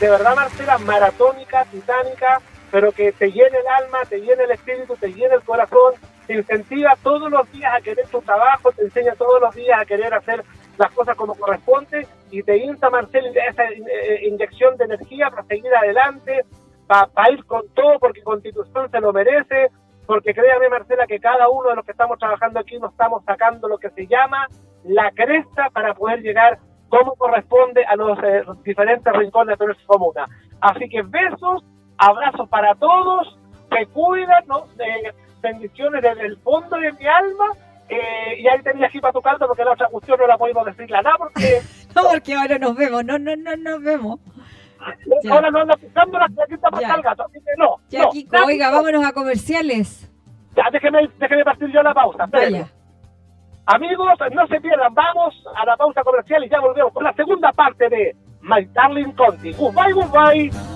de verdad, Marcela, maratónica, titánica, pero que te llene el alma, te llene el espíritu, te llene el corazón, te incentiva todos los días a querer tu trabajo, te enseña todos los días a querer hacer las cosas como corresponde y te insta, Marcel, esa eh, inyección de energía para seguir adelante, para ir con todo, porque Constitución se lo merece, porque créame, Marcela, que cada uno de los que estamos trabajando aquí nos estamos sacando lo que se llama la cresta para poder llegar como corresponde a los eh, diferentes rincones de nuestra comuna. Así que besos Abrazo para todos, se cuidan, ¿no? Eh, bendiciones desde el fondo de mi alma. Eh, y ahí tenía aquí para tu carta porque la otra cuestión no la podemos decirla nada porque... no, porque ahora nos vemos, no, no, no nos vemos. Ya. Ahora no anda pisando la chaqueta para el gato, así que no. Ya, no, Kiko, oiga, no. vámonos a comerciales. Ya, déjeme, déjeme partir yo la pausa. Vaya. Amigos, no se pierdan, vamos a la pausa comercial y ya volvemos con la segunda parte de My Darling Conti. Goodbye, goodbye.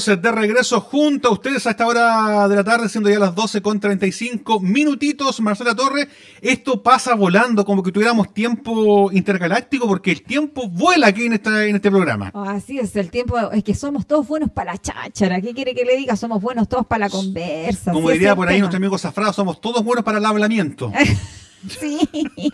Estamos de regreso junto a ustedes a esta hora de la tarde, siendo ya las 12 con 35 minutitos. Marcela Torre, esto pasa volando como que tuviéramos tiempo intergaláctico, porque el tiempo vuela aquí en, esta, en este programa. Oh, así es, el tiempo es que somos todos buenos para la cháchara. ¿Qué quiere que le diga? Somos buenos todos para la conversa. Como diría por ahí tema. nuestro amigo Zafrado, somos todos buenos para el hablamiento. Sí.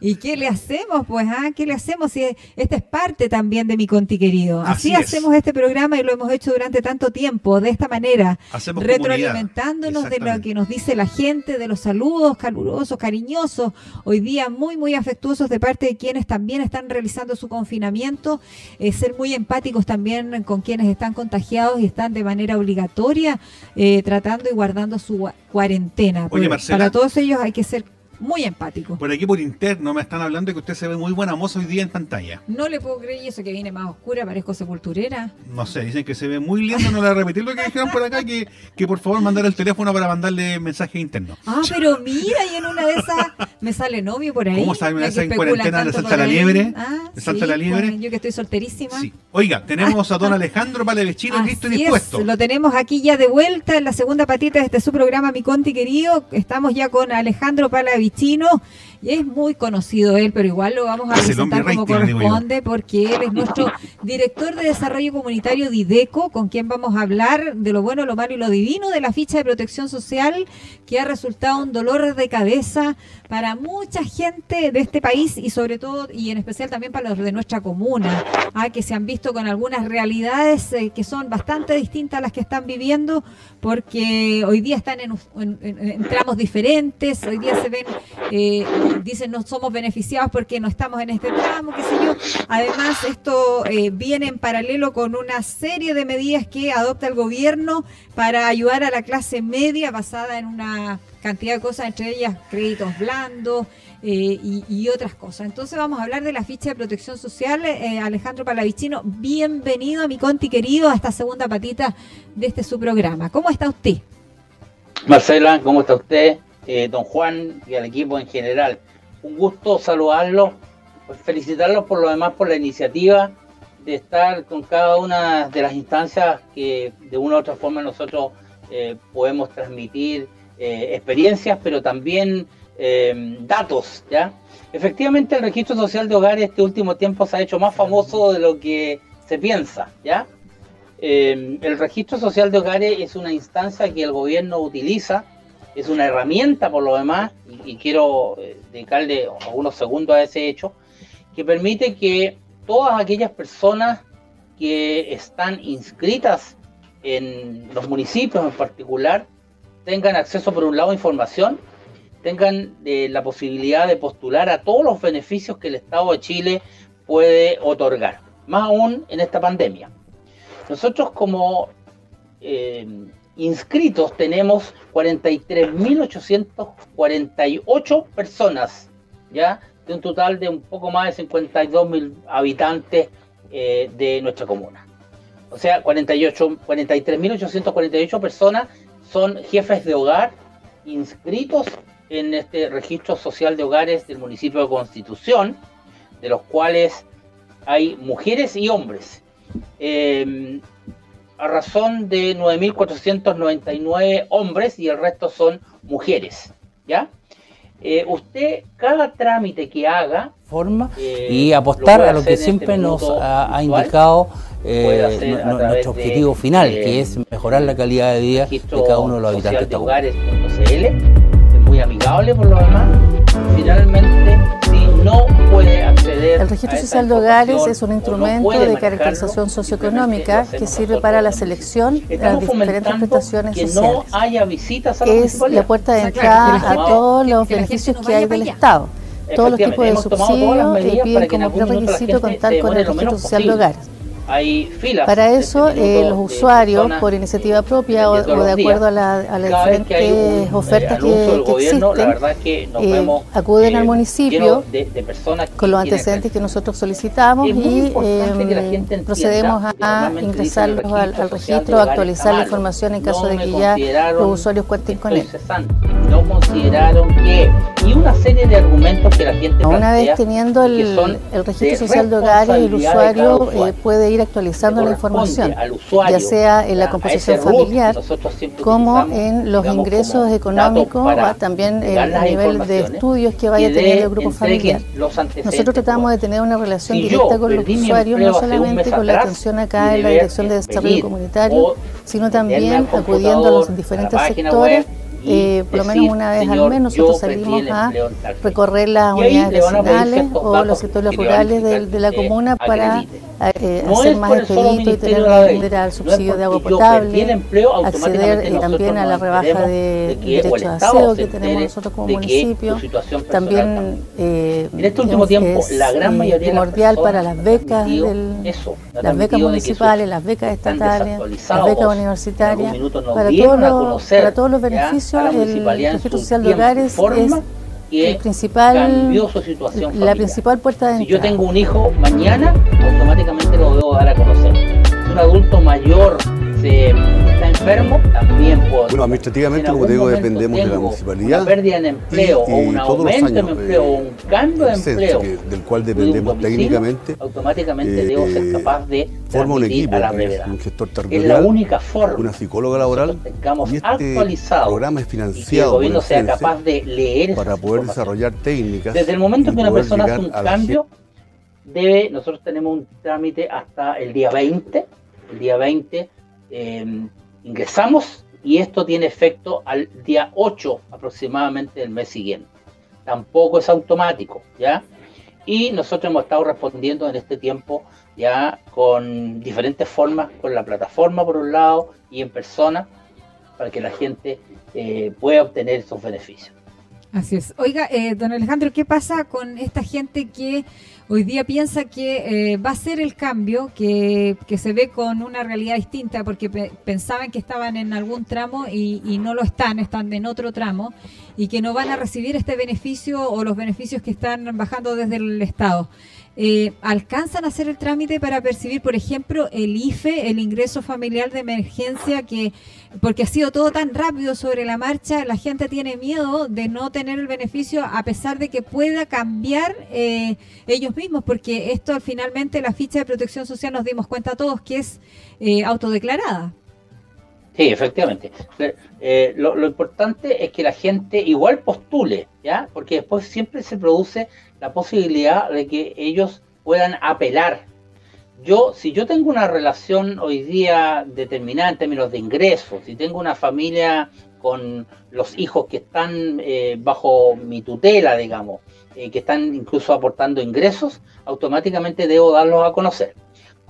¿Y qué le hacemos? Pues, ah, ¿qué le hacemos? Si esta es parte también de mi conti querido. Así, hacemos este programa y lo hemos hecho durante tanto tiempo, de esta manera, Hacemos retroalimentándonos de lo que nos dice la gente, de los saludos calurosos, cariñosos, hoy día muy, muy afectuosos de parte de quienes también están realizando su confinamiento, eh, ser muy empáticos también con quienes están contagiados y están de manera obligatoria eh, tratando y guardando su cuarentena. Oye, Porque Marcela. Para todos ellos hay que ser muy empáticos. Por aquí por interno me están hablando de que usted se ve muy buena moza hoy día en pantalla. No le puedo creer y eso que viene más oscura, parezco sepulturera. No sé, dicen que se ve muy lindo, no le voy a repetir lo que dijeron por acá, que, que por favor mandar el teléfono para mandarle mensajes internos. Ah, pero mira, y en una de esas me sale novio por ahí. ¿Cómo sabe una de esas en cuarentena le salta la liebre? Ah, ¿Le salta la sí, liebre? pues, yo que estoy solterísima. Oiga, tenemos a don Alejandro Palevechino listo y Así es, dispuesto. lo tenemos aquí ya de vuelta en la segunda patita de este su programa, mi conti querido. Estamos ya con Alejandro Palavicino palestino y es muy conocido él, pero igual lo vamos a Es presentar como rating, corresponde porque él es nuestro director de desarrollo comunitario Dideco, con quien vamos a hablar de lo bueno, lo malo y lo divino de la ficha de protección social que ha resultado un dolor de cabeza para mucha gente de este país y sobre todo y en especial también para los de nuestra comuna, ah, que se han visto con algunas realidades eh, que son bastante distintas a las que están viviendo porque hoy día están en, en- en- en tramos diferentes, hoy día se ven, eh, dicen no somos beneficiados porque no estamos en este tramo, qué sé yo. Además, esto eh, viene en paralelo con una serie de medidas que adopta el gobierno para ayudar a la clase media basada en una cantidad de cosas, entre ellas créditos blandos eh, y, otras cosas. Entonces vamos a hablar de la ficha de protección social. Eh, Alejandro Palavicino, bienvenido a mi conti querido a esta segunda patita de este su programa. ¿Cómo está usted? Marcela, ¿cómo está usted? Eh, don Juan y al equipo en general. Un gusto saludarlos, felicitarlos por lo demás por la iniciativa de estar con cada una de las instancias que de una u otra forma nosotros eh, podemos transmitir eh, experiencias, pero también datos, ¿ya? Efectivamente, el registro social de hogares este último tiempo se ha hecho más famoso de lo que se piensa, ¿ya? El registro social de hogares es una instancia que el gobierno utiliza, es una herramienta por lo demás, y, quiero eh, dedicarle algunos segundos a ese hecho, que permite que todas aquellas personas que están inscritas en los municipios en particular tengan acceso por un lado a información, tengan eh, la posibilidad de postular a todos los beneficios que el Estado de Chile puede otorgar, más aún en esta pandemia. Nosotros como eh, inscritos tenemos 43.848 personas, ¿ya? De un total de un poco más de 52.000 habitantes eh, de nuestra comuna. O sea, 48 43.848 personas son jefes de hogar inscritos en este registro social de hogares del municipio de Constitución, de los cuales hay mujeres y hombres. Eh, a razón de 9.499 hombres y el resto son mujeres, ¿ya? Eh, usted, cada trámite que haga, forma eh, y apostar a lo que en siempre este nos ha, indicado eh, nuestro de, objetivo final, que es mejorar la calidad de vida de cada uno de los habitantes de es muy amigable por lo demás. Finalmente, si no puede acceder El registro a social de hogares es un no instrumento de caracterización socioeconómica que sirve para la selección de las diferentes prestaciones que sociales. no haya visitas a la Es la puerta de O sea, claro, entrada a todos los que beneficios no que hay del. Estado. Todos los tipos de subsidios medidas piden como prerequisito contar con el registro social de hogares. Hay filas Para de eso, este eh, los usuarios, por iniciativa propia o, de o acuerdo a, la- a las diferentes ofertas eh, que, del que gobierno, existen, verdad es que nos eh, vemos acuden eh, al municipio llenos de, de personas que con los antecedentes que nosotros solicitamos y eh, entienda procedemos a ingresarlos al, al registro actualizar la información en caso No de que ya los usuarios cuenten con él. cesante. No consideraron que y una serie de argumentos que la gente Una plantea vez teniendo que el, son el registro de social de hogares, el usuario usuario. eh, puede ir actualizando la información, al usuario, ya sea en la composición familiar, como en los digamos, ingresos económicos, también el, dar las el nivel de estudios que vaya teniendo el grupo familiar. Nosotros tratamos de tener una relación Si directa con los usuarios, no solamente con la atención acá en la Dirección de Desarrollo Comunitario, sino también acudiendo a los diferentes sectores. web eh, por lo menos una vez "Señor, al mes nosotros salimos a empleo en tal fecha". recorrer las unidades vecinales o los sectores rurales de, la comuna para eh, No hacer más expedito y tener acceder al No subsidio de agua potable, acceder eh, también a la rebaja de, derechos de aseo se que tenemos nosotros como municipio. También eh, En este último es- tiempo, es, la gran eh, mayoría primordial para las becas, del- las becas municipales, las becas estatales, las becas universitarias, para todos los, beneficios, a la el social de hogares forma, es que el principal, cambió su situación la principal puerta de Si yo entrada. tengo un hijo mañana, automáticamente lo debo dar a conocer. Si un adulto mayor se enfermo, también puedo. Bueno, administrativamente, Si en como te digo, dependemos de la municipalidad. Una pérdida en empleo y- o y un todos los aumento en años, empleo eh, o un cambio de empleo que- del cual de un dependemos técnicamente, automáticamente eh, debo ser capaz de forma un equipo, a la que brevedad. un gestor Es la territorial, única forma una psicóloga laboral, tengamos y este actualizado programa es y que el financiado gobierno sea capaz de leer para poder desarrollar técnicas. Desde el momento que una persona hace un cambio, debe, nosotros tenemos un trámite hasta el día 20, el día 20 eh, ingresamos y esto tiene efecto al día 8 aproximadamente del mes siguiente. Tampoco es automático, ¿ya? Y nosotros hemos estado respondiendo en este tiempo ya con diferentes formas, con la plataforma por un lado y en persona, para que la gente eh, pueda obtener esos beneficios. Así es. Oiga, eh, don Alejandro, ¿qué pasa con esta gente que hoy día piensa que eh, va a ser el cambio, que, que se ve con una realidad distinta, porque pe- pensaban que estaban en algún tramo y, y no lo están, están en otro tramo, y que no van a recibir este beneficio o los beneficios que están bajando desde el Estado? Eh, ¿Alcanzan a hacer el trámite para percibir, por ejemplo, el IFE, el ingreso familiar de emergencia, que porque ha sido todo tan rápido sobre la marcha, la gente tiene miedo de no tener el beneficio a pesar de que pueda cambiar eh, ellos mismos, porque esto finalmente la ficha de protección social nos dimos cuenta todos que es eh, autodeclarada. Sí, efectivamente. Eh, lo, importante es que la gente igual postule, ¿ya? Porque después siempre se produce la posibilidad de que ellos puedan apelar. Yo, si yo tengo una relación hoy día determinada en términos de ingresos, si tengo una familia con los hijos que están eh, bajo mi tutela, digamos, eh, que están incluso aportando ingresos, automáticamente debo darlos a conocer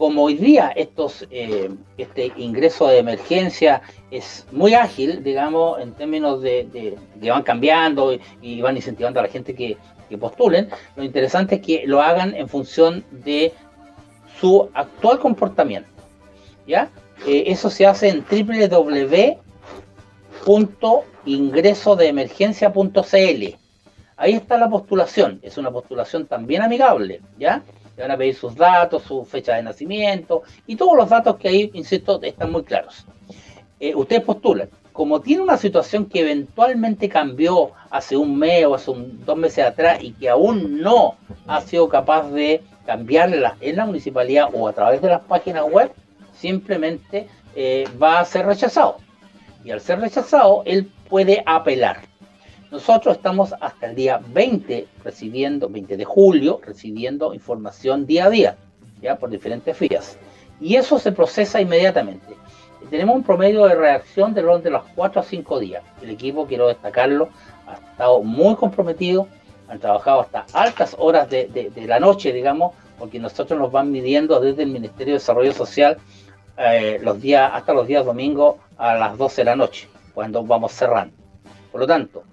como hoy día estos, eh, este ingreso de emergencia es muy ágil, digamos, en términos de, que van cambiando y, y van incentivando a la gente que, que postulen, lo interesante es que lo hagan en función de su actual comportamiento. ¿ya? Eh, eso se hace en www.ingresodeemergencia.cl. Ahí está la postulación, es una postulación también amigable, ¿ya? Te van a pedir sus datos, su fecha de nacimiento y todos los datos que ahí, insisto, están muy claros. Eh, ustedes postulan. Como tiene una situación que eventualmente cambió hace un mes o hace dos meses atrás y que aún no ha sido capaz de cambiarla en la municipalidad o a través de las páginas web, simplemente eh, va a ser rechazado. Y al ser rechazado, él puede apelar. Nosotros estamos hasta el día 20 recibiendo, 20 de julio, recibiendo información día a día, ya por diferentes vías. Y eso se procesa inmediatamente. Tenemos un promedio de reacción del orden de los 4 a 5 días. El equipo, quiero destacarlo, ha estado muy comprometido, han trabajado hasta altas horas de, de- de la noche, digamos, porque nosotros nos van midiendo desde el Ministerio de Desarrollo Social eh, los días, hasta los días domingos a las 12 de la noche, cuando vamos cerrando. Por lo tanto,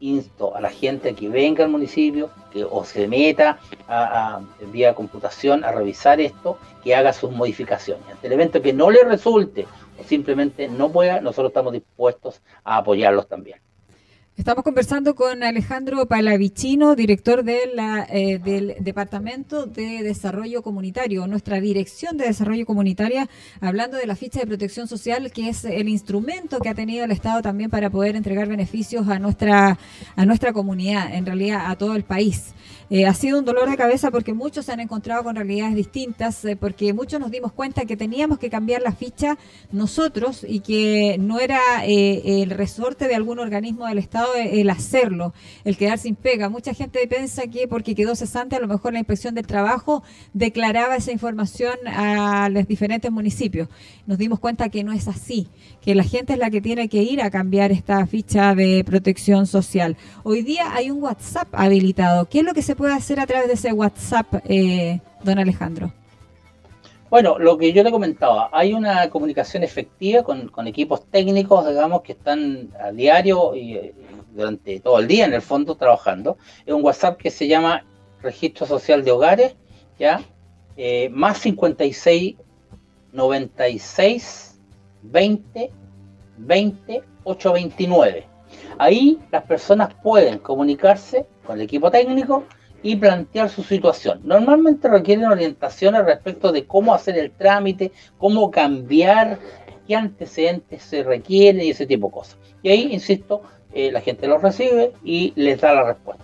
insto a la gente que venga al municipio, que o se meta a, a- vía computación a revisar esto, que haga sus modificaciones. Ante el evento que no le resulte o simplemente no pueda, nosotros estamos dispuestos a apoyarlos también. Estamos conversando con Alejandro Palavicino, director de la, eh, del Departamento de Desarrollo Comunitario, nuestra Dirección de Desarrollo Comunitaria, hablando de la ficha de protección social, que es el instrumento que ha tenido el Estado también para poder entregar beneficios a nuestra, a nuestra comunidad, en realidad a todo el país. Eh, ha sido un dolor de cabeza porque muchos se han encontrado con realidades distintas, eh, porque muchos nos dimos cuenta que teníamos que cambiar la ficha nosotros y que no era eh, el resorte de algún organismo del Estado el hacerlo, el quedar sin pega. Mucha gente piensa que porque quedó cesante, a lo mejor la inspección del trabajo declaraba esa información a los diferentes municipios. Nos dimos cuenta que no es así, que la gente es la que tiene que ir a cambiar esta ficha de protección social. Hoy día hay un WhatsApp habilitado. ¿Qué es lo que se puede hacer a través de ese WhatsApp, eh, don Alejandro? Bueno, lo que yo le comentaba, hay una comunicación efectiva con, equipos técnicos, digamos, que están a diario y, y durante todo el día, en el fondo, trabajando. Es un WhatsApp que se llama Registro Social de Hogares, ¿ya? Eh, más 56 96 20 20 829. Ahí las personas pueden comunicarse con el equipo técnico y plantear su situación. Normalmente requieren orientaciones respecto de cómo hacer el trámite, cómo cambiar, qué antecedentes se requieren y ese tipo de cosas. Y ahí, insisto, eh, la gente los recibe y les da la respuesta.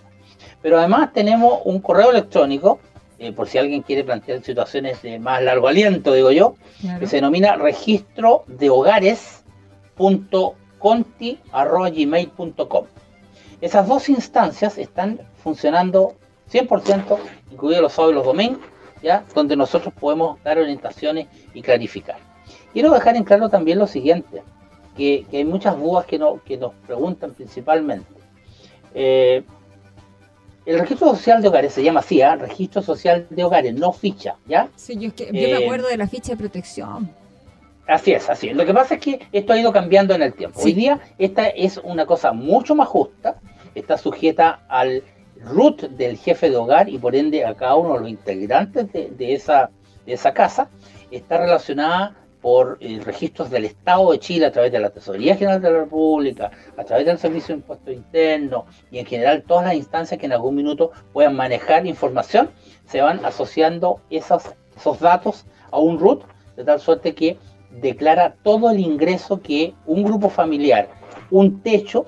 Pero además tenemos un correo electrónico, eh, por si alguien quiere plantear situaciones de más largo aliento, digo yo, Claro. que se denomina registro de hogares.conti.gmail.com. Esas dos instancias están funcionando 100%, incluidos los sábados y los domingos, ¿ya? donde nosotros podemos dar orientaciones y clarificar. Quiero dejar en claro también lo siguiente, que, que hay muchas dudas que, no, que nos preguntan principalmente. Eh, el registro social de hogares se llama así, ¿ah? registro social de hogares, no ficha, ¿ya? Sí, yo, es que, yo Eh, me acuerdo de la ficha de protección. Así es, así es. Lo que pasa es que esto ha ido cambiando en el tiempo. Hoy día esta es una cosa mucho más justa, está sujeta al root del jefe de hogar y por ende a cada uno de los integrantes de, esa, casa, está relacionada por eh, registros del Estado de Chile a través de la Tesorería General de la República, a través del Servicio de Impuestos Internos y en general todas las instancias que en algún minuto puedan manejar información, se van asociando esos, datos a un root de tal suerte que declara todo el ingreso que un grupo familiar, un techo,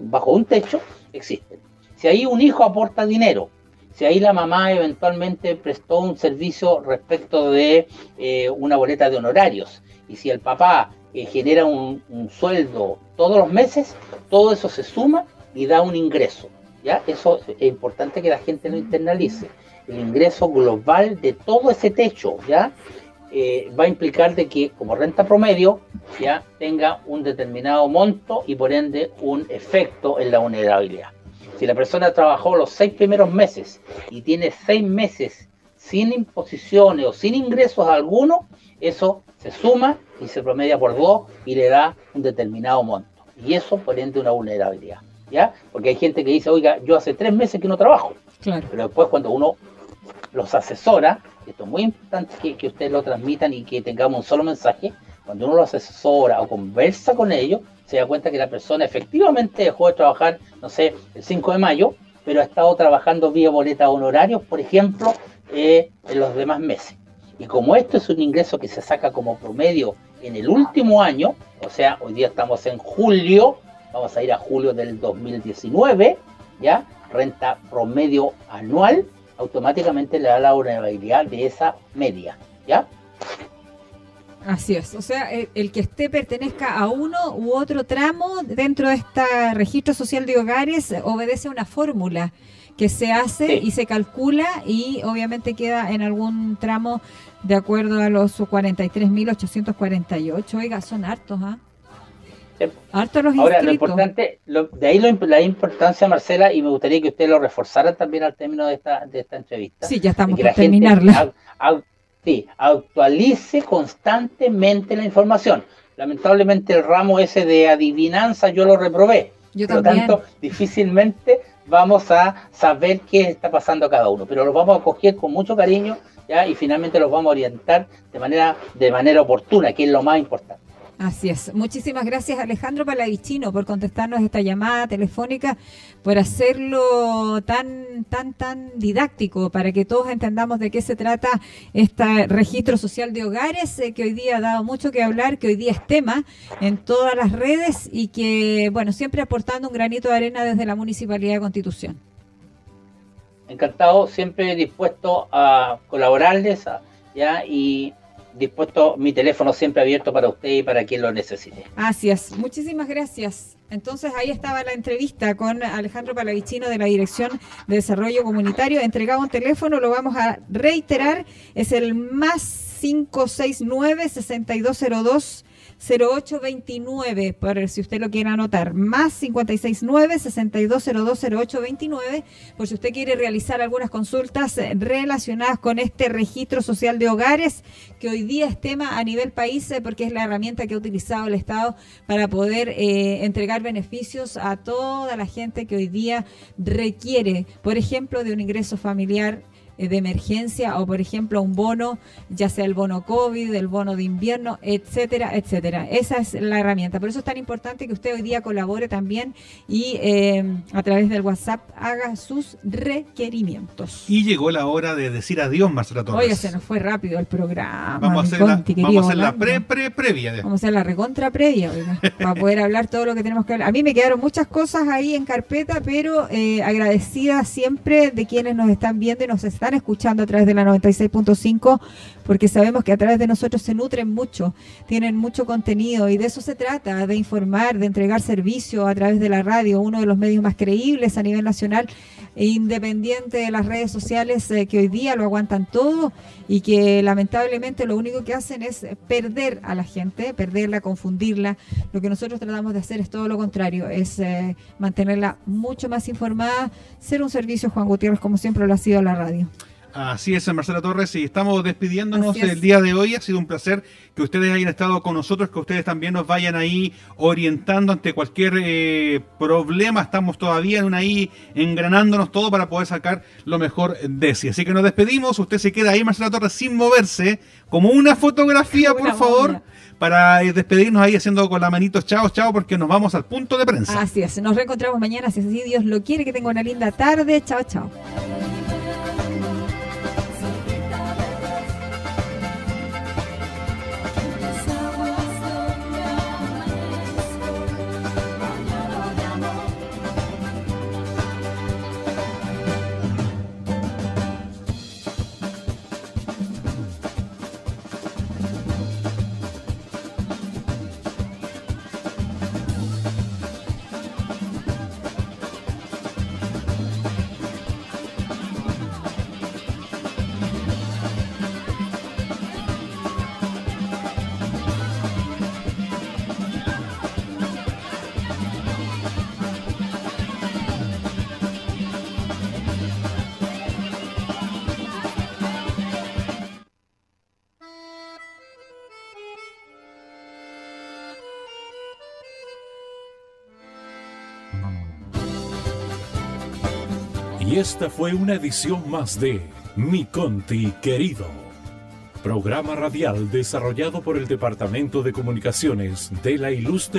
bajo un techo, existe. Si ahí un hijo aporta dinero, si ahí la mamá eventualmente prestó un servicio respecto de eh, una boleta de honorarios, y si el papá eh, genera un, sueldo todos los meses, todo eso se suma y da un ingreso. ¿ya? Eso es importante que la gente lo internalice. El ingreso global de todo ese techo, ¿ya? eh, va a implicar de que como renta promedio ya tenga un determinado monto y por ende un efecto en la vulnerabilidad. Si la persona trabajó los seis primeros meses y tiene seis meses sin imposiciones o sin ingresos alguno, eso se suma y se promedia por dos y le da un determinado monto. Y eso por ende una vulnerabilidad. ¿Ya? Porque hay gente que dice, oiga, yo hace tres meses que no trabajo. Claro. Pero después cuando uno los asesora, esto es muy importante que, que ustedes lo transmitan y que tengamos un solo mensaje, cuando uno los asesora o conversa con ellos, se da cuenta que la persona efectivamente dejó de trabajar, no sé, el 5 de mayo, pero ha estado trabajando vía boleta honorarios, por ejemplo, eh, en los demás meses. Y como esto es un ingreso que se saca como promedio en el último año, o sea, hoy día estamos en julio, vamos a ir a julio del 2019, ¿ya? Renta promedio anual, automáticamente le da la vulnerabilidad de esa media, ¿ya? Así es, o sea, el, el que esté pertenezca a uno u otro tramo dentro de este registro social de hogares eh, obedece a una fórmula que se hace Sí. y se calcula y obviamente queda en algún tramo de acuerdo a los 43.848. Oiga, son hartos, ¿ah? Hartos los Ahora, lo importante, lo- de ahí lo la importancia, Marcela, y me gustaría que usted lo reforzara también al término de esta, de esta entrevista. Sí, ya estamos por gente terminarla. Sí, actualice constantemente la información. Lamentablemente el ramo ese de adivinanza yo lo reprobé. Yo Por lo tanto, difícilmente vamos a saber qué está pasando a cada uno, pero los vamos a coger con mucho cariño ¿ya? y finalmente los vamos a orientar de manera, de manera oportuna, que es lo más importante. Así es. Muchísimas gracias Alejandro Palavicino por contestarnos esta llamada telefónica, por hacerlo tan, tan, tan didáctico para que todos entendamos de qué se trata este registro social de hogares eh, que hoy día ha dado mucho que hablar, que hoy día es tema en todas las redes y que, bueno, siempre aportando un granito de arena desde la Municipalidad de Constitución. Encantado, siempre dispuesto a colaborarles ya y dispuesto mi teléfono siempre abierto para usted y para quien lo necesite. Así es, muchísimas gracias. Entonces ahí estaba la entrevista con Alejandro Palavicino de la Dirección de Desarrollo Comunitario. Entregaba un teléfono, lo vamos a reiterar, es el más 569-6202. 0829, por si usted lo quiere anotar, más 569-6202-0829, por si usted quiere realizar algunas consultas relacionadas con este registro social de hogares, que hoy día es tema a nivel país, eh, porque es la herramienta que ha utilizado el Estado para poder eh, entregar beneficios a toda la gente que hoy día requiere, por ejemplo, de un ingreso familiar de emergencia o por ejemplo un bono, ya sea el bono COVID, el bono de invierno, etcétera, etcétera. Esa es la herramienta. Por eso es tan importante que usted hoy día colabore también y eh, a través del WhatsApp haga sus requerimientos. Y llegó la hora de decir adiós, Marcela Torres. Oiga, se nos fue rápido el programa. vamos a hacer la, Conti, vamos a querido hacer la pre, pre, previa. de- Vamos a hacer la recontra previa, oiga, para poder hablar todo lo que tenemos que hablar. A mí me quedaron muchas cosas ahí en carpeta, pero eh, agradecida siempre de quienes nos están viendo y nos están escuchando a través de la 96.5, porque sabemos que a través de nosotros se nutren mucho, tienen mucho contenido y de eso se trata, de informar, de entregar servicio a través de la radio, uno de los medios más creíbles a nivel nacional independiente de las redes sociales eh, que hoy día lo aguantan todo y que lamentablemente lo único que hacen es perder a la gente, perderla, confundirla. Lo que nosotros tratamos de hacer es todo lo contrario, es eh, mantenerla mucho más informada, ser un servicio, Juan Gutiérrez, como siempre lo ha sido la radio. Así es, Marcela Torres, y estamos despidiéndonos Así es. el día de hoy. Ha sido un placer que ustedes hayan estado con nosotros, que ustedes también nos vayan ahí orientando ante cualquier eh, problema. Estamos todavía en una ahí engranándonos todo para poder sacar lo mejor de sí. Así que nos despedimos. Usted se queda ahí, Marcela Torres, sin moverse, como una fotografía, por favor, para eh, despedirnos ahí haciendo con la manito chao, chao, porque nos vamos al punto de prensa. Así es, nos reencontramos mañana, si así Dios lo quiere, que tenga una linda tarde. Chao, chao. Esta fue una edición más de Mi Conti Querido, programa radial desarrollado por el Departamento de Comunicaciones de la Ilustre